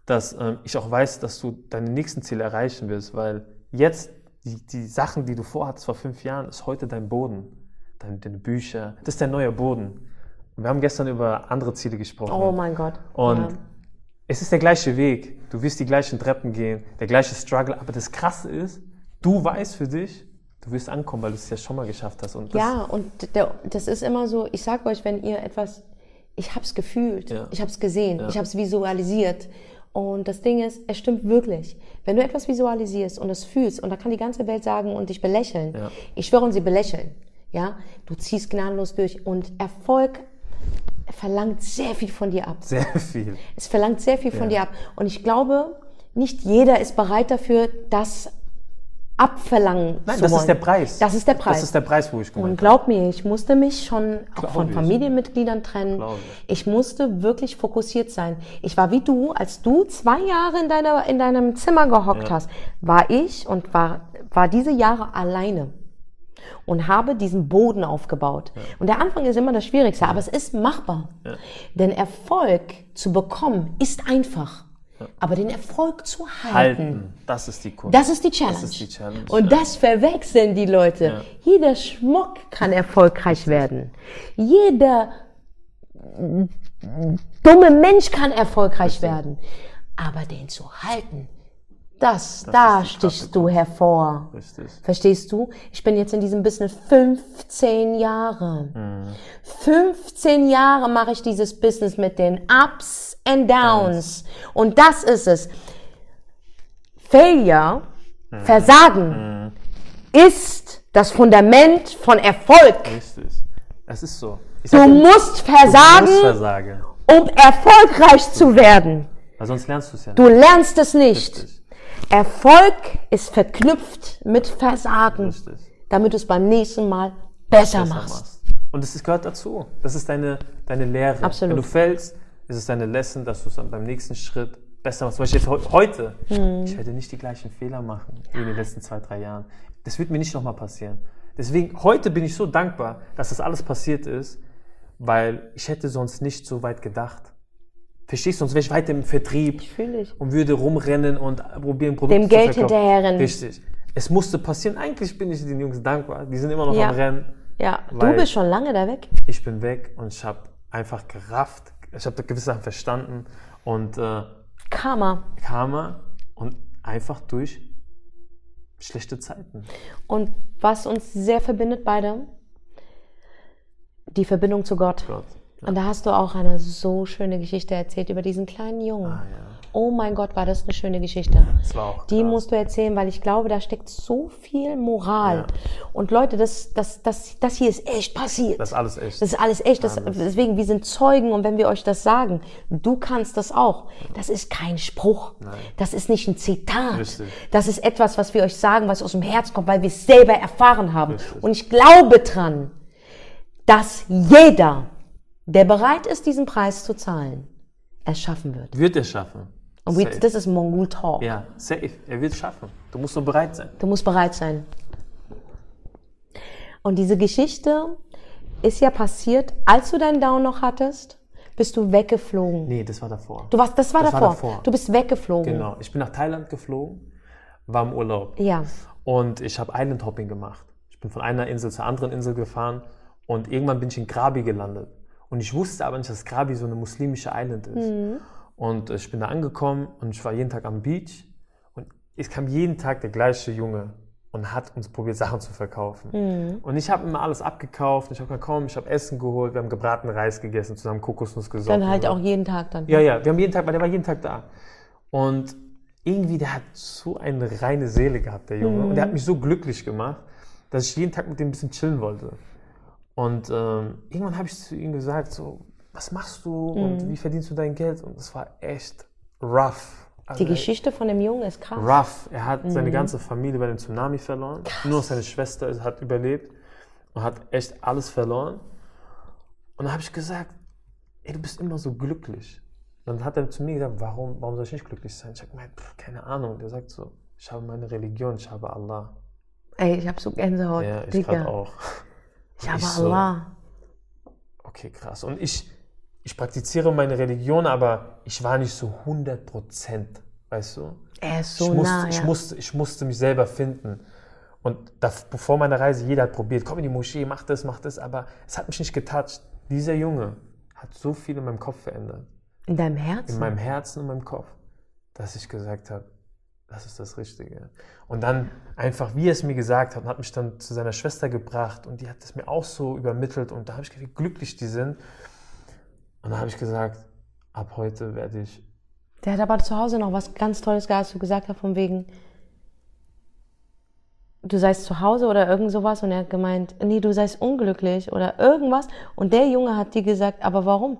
dass ähm, ich auch weiß, dass du deine nächsten Ziele erreichen wirst, weil jetzt die, die Sachen, die du vorhattest vor fünf Jahren, ist heute dein Boden. Deine, deine Bücher, das ist dein neuer Boden. Und wir haben gestern über andere Ziele gesprochen. oh mein Gott. Und Ja. es ist der gleiche Weg. Du wirst die gleichen Treppen gehen, der gleiche Struggle. Aber das Krasse ist, du weißt für dich, du wirst ankommen, weil du es ja schon mal geschafft hast. Und Ja, und der, das ist immer so, ich sag euch, wenn ihr etwas, ich hab's gefühlt, Ja. ich hab's gesehen, Ja. ich hab's visualisiert. Und das Ding ist, es stimmt wirklich. Wenn du etwas visualisierst und es fühlst, und da kann die ganze Welt sagen und dich belächeln, Ja. ich schwöre, und sie belächeln, ja, du ziehst gnadenlos durch und Erfolg verlangt sehr viel von dir ab. sehr viel. Es verlangt sehr viel von dir ab. Und ich glaube, nicht jeder ist bereit dafür, das abverlangen Nein, das wollen. ist der Preis. Das ist der Preis. Das ist der Preis, wo ich Und gemeint glaub mir, ich musste mich schon auch von ich. Familienmitgliedern trennen. Glaub Ich musste wirklich fokussiert sein. Ich war wie du, als du zwei Jahre in, deiner, in deinem Zimmer gehockt Ja. hast, war ich und war, war diese Jahre alleine. und habe diesen Boden aufgebaut. Und der Anfang ist immer das Schwierigste, aber es ist machbar. Denn Erfolg zu bekommen ist einfach. Aber den Erfolg zu halten, Halten, das ist die Kunst. das ist die Challenge. Das ist die Challenge. Und das verwechseln die Leute. Jeder Schmuck kann erfolgreich werden. Jeder dumme Mensch kann erfolgreich werden. Aber den zu halten, das, da ist die stichst du hervor. Richtig. Verstehst du? Ich bin jetzt in diesem Business 15 Jahre. Mhm. 15 Jahre mache ich dieses Business mit den Ups and Downs. Und das ist es. Failure, Mhm. Versagen, ist das Fundament von Erfolg. Richtig. Es ist so. Du sag musst du musst versagen, um erfolgreich zu werden. Weil sonst lernst du es ja Du nicht. lernst es nicht. Richtig. Erfolg ist verknüpft mit Versagen, Richtig. damit du es beim nächsten Mal besser, besser machst. machst. Und es gehört dazu. Das ist deine, deine Lehre. Absolut. Wenn du fällst, ist es deine Lesson, dass du es dann beim nächsten Schritt besser machst. Zum Beispiel jetzt heu- heute. Hm. Ich werde nicht die gleichen Fehler machen wie in den letzten zwei, drei Jahren. Das wird mir nicht nochmal passieren. Deswegen, heute bin ich so dankbar, dass das alles passiert ist, weil ich hätte sonst nicht so weit gedacht. Verstehst du? Sonst wäre ich weiter im Vertrieb und würde rumrennen und probieren, Produkte Dem zu Geld verkaufen. hinterherrennen. Richtig. Es musste passieren. Eigentlich bin ich den Jungs dankbar. Die sind immer noch Ja. am Rennen. Ja, du bist schon lange da weg. Ich bin weg und ich habe einfach gerafft. Ich habe gewisse Sachen verstanden und äh, Karma. Karma und einfach durch schlechte Zeiten. Und was uns sehr verbindet beide, die Verbindung zu Gott. Gott. Und da hast du auch eine so schöne Geschichte erzählt über diesen kleinen Jungen. Ah, ja. Oh mein Gott, war das eine schöne Geschichte. Das war auch Die krass. musst du erzählen, weil ich glaube, da steckt so viel Moral. Ja. Und Leute, das, das, das, das hier ist echt passiert. Das ist alles echt. Das ist alles echt. Das, deswegen, wir sind Zeugen und wenn wir euch das sagen, du kannst das auch. Das ist kein Spruch. Das ist nicht ein Zitat. Richtig. Das ist etwas, was wir euch sagen, was aus dem Herz kommt, weil wir es selber erfahren haben. Richtig. Und ich glaube dran, dass jeder, der bereit ist, diesen Preis zu zahlen, es schaffen wird. wird er schaffen. Und we, das ist Mongol Talk. ja, safe. Er wird es schaffen. Du musst nur bereit sein. Du musst bereit sein. Und diese Geschichte ist ja passiert, als du deinen Down noch hattest, bist du weggeflogen. Nee, das war davor. Du warst, das war, Das war davor. davor. Du bist weggeflogen. Genau. Ich bin nach Thailand geflogen, war im Urlaub. Ja. Und ich habe Island Hopping gemacht. Ich bin von einer Insel zur anderen Insel gefahren und irgendwann bin ich in Krabi gelandet. Und ich wusste aber nicht, dass Krabi so eine muslimische Island ist. Und äh, ich bin da angekommen und ich war jeden Tag am Beach und es kam jeden Tag der gleiche Junge und hat uns probiert, Sachen zu verkaufen. Und ich habe immer alles abgekauft. Ich habe gesagt, komm, ich habe Essen geholt, wir haben gebratenen Reis gegessen, zusammen Kokosnuss gesoffen. Dann halt auch jeden Tag dann. Ja, ja, wir haben jeden Tag, weil der war jeden Tag da. Und irgendwie, der hat so eine reine Seele gehabt, der Junge. Und der hat mich so glücklich gemacht, dass ich jeden Tag mit dem ein bisschen chillen wollte. Und ähm, irgendwann habe ich zu ihm gesagt, so, was machst du und wie verdienst du dein Geld? Und das war echt rough. Also Die Geschichte von dem Jungen ist krass. rough. Er hat seine ganze Familie bei dem Tsunami verloren. Nur noch seine Schwester hat überlebt und hat echt alles verloren. Und dann habe ich gesagt, ey, du bist immer so glücklich. Dann hat er zu mir gesagt, warum, warum soll ich nicht glücklich sein? Ich habe gemeint, keine Ahnung. Der sagt so, ich habe meine Religion, ich habe Allah. Ey, ich hab so Gänsehaut. Ja, ich gerade auch. Ich habe Ich so. Allah. Okay, krass. Und ich, ich praktiziere meine Religion, aber ich war nicht so 100 Prozent, weißt du? Er ist so ich, musste, nah. ich, ja. musste, ich musste mich selber finden. Und da, vor meiner Reise, jeder hat probiert, komm in die Moschee, mach das, mach das, aber es hat mich nicht getoucht. Dieser Junge hat so viel in meinem Kopf verändert, In deinem in Herzen. meinem Herzen und meinem Kopf, dass ich gesagt habe, das ist das Richtige. Und dann einfach, wie er es mir gesagt hat, und hat mich dann zu seiner Schwester gebracht und die hat es mir auch so übermittelt und da habe ich gesehen, wie glücklich die sind. Und da habe ich gesagt, ab heute werde ich Der hat aber zu Hause noch was ganz Tolles gehabt, was du gesagt hast, von wegen, du seist zu Hause oder irgend sowas und er hat gemeint, nee, du seist unglücklich oder irgendwas. Und der Junge hat dir gesagt, aber warum?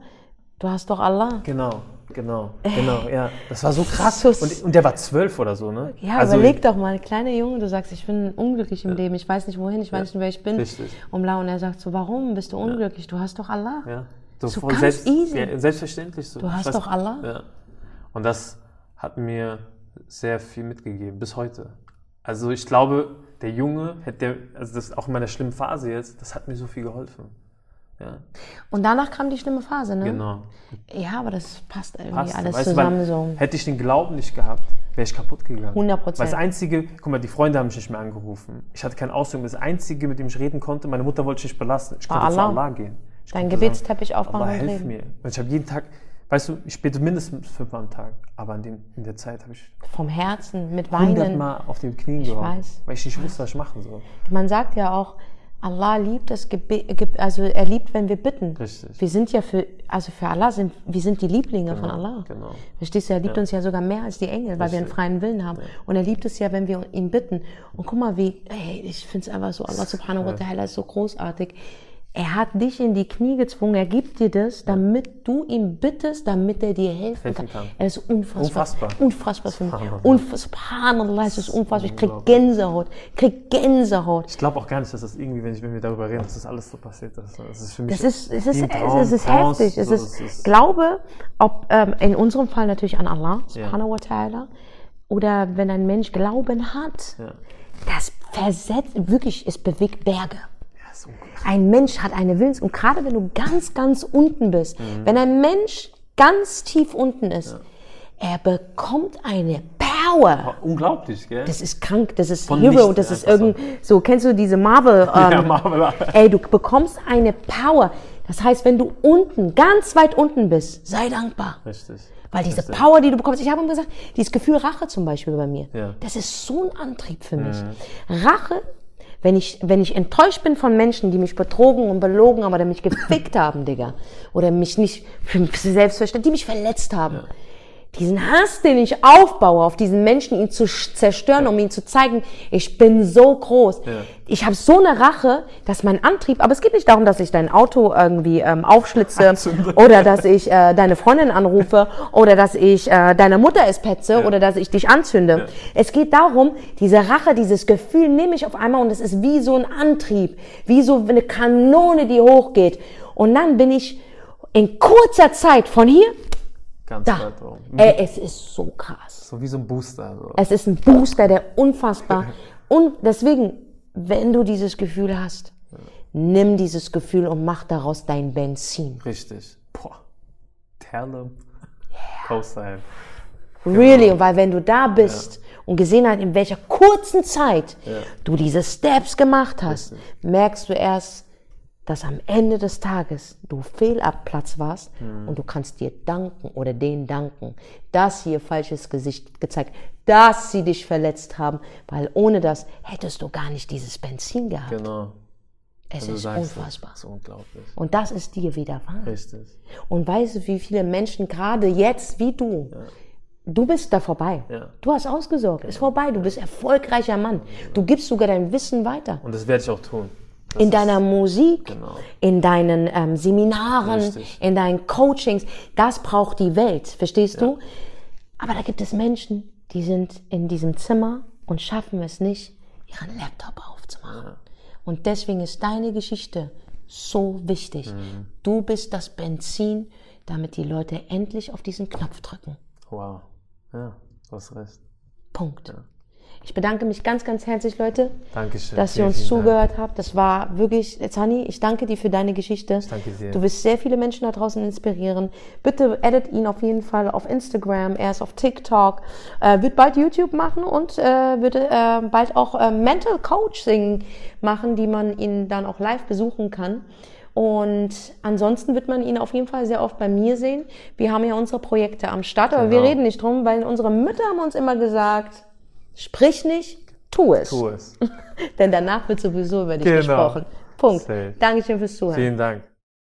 Du hast doch Allah. Genau, genau, genau, ja. Das war so krass. Und, und der war zwölf oder so, ne? Ja, Also, überleg doch mal, kleiner Junge, du sagst, ich bin unglücklich im Leben, ich weiß nicht wohin, ich weiß nicht, wer ich bin. Richtig. Und und er sagt so, warum bist du unglücklich? Du hast doch Allah. Ja, so, voll selbst, easy. Ja, selbstverständlich so. Du hast weiß- doch Allah. Ja. Und das hat mir sehr viel mitgegeben, bis heute. Also ich glaube, der Junge, hätte also das auch in meiner schlimmen Phase jetzt, das hat mir so viel geholfen. Ja, Und danach kam die schlimme Phase, ne? genau. Ja, aber das passt irgendwie Passt. alles Weißt zusammen so. Hätte ich den Glauben nicht gehabt, wäre ich kaputt gegangen. 100% Weil das Einzige, guck mal, die Freunde haben mich nicht mehr angerufen. Ich hatte keinen Ausdruck. Das Einzige, mit dem ich reden konnte, meine Mutter wollte ich nicht belasten. Ich War konnte zu Allah. Allah gehen. Dein Gebetsteppich Allah, und hilf reden. mir. Ich habe jeden Tag, weißt du, ich bete mindestens fünfmal am Tag. Aber an dem, in der Zeit habe ich Vom Herzen, mit Weinen. hundertmal auf den Knien gehauen. weiß. Weil ich nicht wusste, was ich machen soll. Man sagt ja auch, Allah liebt das Gebet, Ge- also er liebt, wenn wir bitten. Richtig. Wir sind ja für, also für Allah sind, wir sind die Lieblinge von Allah. genau. Verstehst du, er liebt uns ja sogar mehr als die Engel, weil wir einen Richtig. freien Willen haben. Und er liebt es ja, wenn wir ihn bitten. Und guck mal, wie, ey, ich finde es einfach so, Allah subhanahu wa ta'ala ist so großartig. Er hat dich in die Knie gezwungen, er gibt dir das, damit du ihm bittest, damit er dir helfen, Helfen kann. kann. Er ist unfassbar. Unfassbar. Unfassbar für mich. Subhanallah. Unf Subhanallah, es ist unfassbar. Ich krieg. Gänsehaut. Krieg Gänsehaut. Ich glaube auch gar nicht, dass das irgendwie, wenn, ich, wenn wir darüber reden, dass das alles so passiert ist. Das ist für mich Das ist, es ist, Traum, es ist Trance, heftig. Es so, ist, ist Glaube, ob ähm, in unserem Fall natürlich an Allah, subhanahu wa ta'ala, oder wenn ein Mensch Glauben hat, ja. das versetzt, wirklich, es bewegt Berge. Ja, unglaublich. Ein Mensch hat eine Willens- und gerade wenn du ganz, ganz unten bist, Mhm. wenn ein Mensch ganz tief unten ist, er bekommt eine Power. Unglaublich, gell? Das ist krank, das ist Von Hero, nichts das ist irgend, so, kennst du diese Marvel, ähm, Ja, Marvel. ey, du bekommst eine Power. Das heißt, wenn du unten, ganz weit unten bist, sei dankbar. Richtig. Weil diese Richtig. Power, die du bekommst, ich habe ihm gesagt, dieses Gefühl Rache zum Beispiel bei mir, Ja. das ist so ein Antrieb für mich. Rache, wenn ich, wenn ich enttäuscht bin von Menschen, die mich betrogen und belogen haben oder mich gefickt haben, Digga, oder mich nicht für selbstverständlich, die mich verletzt haben. Diesen Hass, den ich aufbaue auf diesen Menschen, ihn zu zerstören, um ihm zu zeigen, ich bin so groß. Ja. Ich habe so eine Rache, dass mein Antrieb, aber es geht nicht darum, dass ich dein Auto irgendwie ähm, aufschlitze oder dass ich äh, deine Freundin anrufe oder dass ich äh, deine Mutter es petze oder dass ich dich anzünde. Es geht darum, diese Rache, dieses Gefühl nehme ich auf einmal und es ist wie so ein Antrieb, wie so eine Kanone, die hochgeht. Und dann bin ich in kurzer Zeit von hier Ganz da. weit oben. Ey, es ist so krass. So wie so ein Booster. So. Es ist ein Booster, der unfassbar. Und deswegen, wenn du dieses Gefühl hast, nimm dieses Gefühl und mach daraus dein Benzin. Richtig. Boah. Tell them. Co-Sign. Really, und weil wenn du da bist und gesehen hast, in welcher kurzen Zeit Ja. du diese Steps gemacht hast, merkst du erst, dass am Ende des Tages du fehl ab Platz warst Mhm. und du kannst dir danken oder denen danken, dass sie ihr falsches Gesicht gezeigt, dass sie dich verletzt haben, weil ohne das hättest du gar nicht dieses Benzin gehabt. Genau. Es Du ist unfassbar. Das ist unglaublich. Und das ist dir widerfahren. Richtig. Und weißt du, wie viele Menschen gerade jetzt wie du, du bist da vorbei. Ja. Du hast ausgesorgt, ist vorbei. Du bist erfolgreicher Mann. Du gibst sogar dein Wissen weiter. Und das werde ich auch tun. Das In deiner Musik, Genau. in deinen ähm, Seminaren, Richtig. in deinen Coachings. Das braucht die Welt, verstehst du? Aber da gibt es Menschen, die sind in diesem Zimmer und schaffen es nicht, ihren Laptop aufzumachen. Und deswegen ist deine Geschichte so wichtig. Mhm. Du bist das Benzin, damit die Leute endlich auf diesen Knopf drücken. Wow. Ja, du hast recht. Punkt. Ich bedanke mich ganz, ganz herzlich, Leute, Dankeschön. dass ihr uns vielen Dank. zugehört habt. Das war wirklich, Zani, ich danke dir für deine Geschichte. danke dir. Du wirst sehr viele Menschen da draußen inspirieren. Bitte edit ihn auf jeden Fall auf Instagram. Er ist auf TikTok, äh, wird bald YouTube machen und äh, wird äh, bald auch äh, Mental Coaching machen, die man ihn dann auch live besuchen kann. Und ansonsten wird man ihn auf jeden Fall sehr oft bei mir sehen. Wir haben ja unsere Projekte am Start, aber wir Genau. reden nicht drum, weil unsere Mütter haben uns immer gesagt, sprich nicht, tu es. Tu es. Denn danach wird sowieso über dich Genau. gesprochen. Punkt. Safe. Dankeschön fürs Zuhören. Vielen Dank.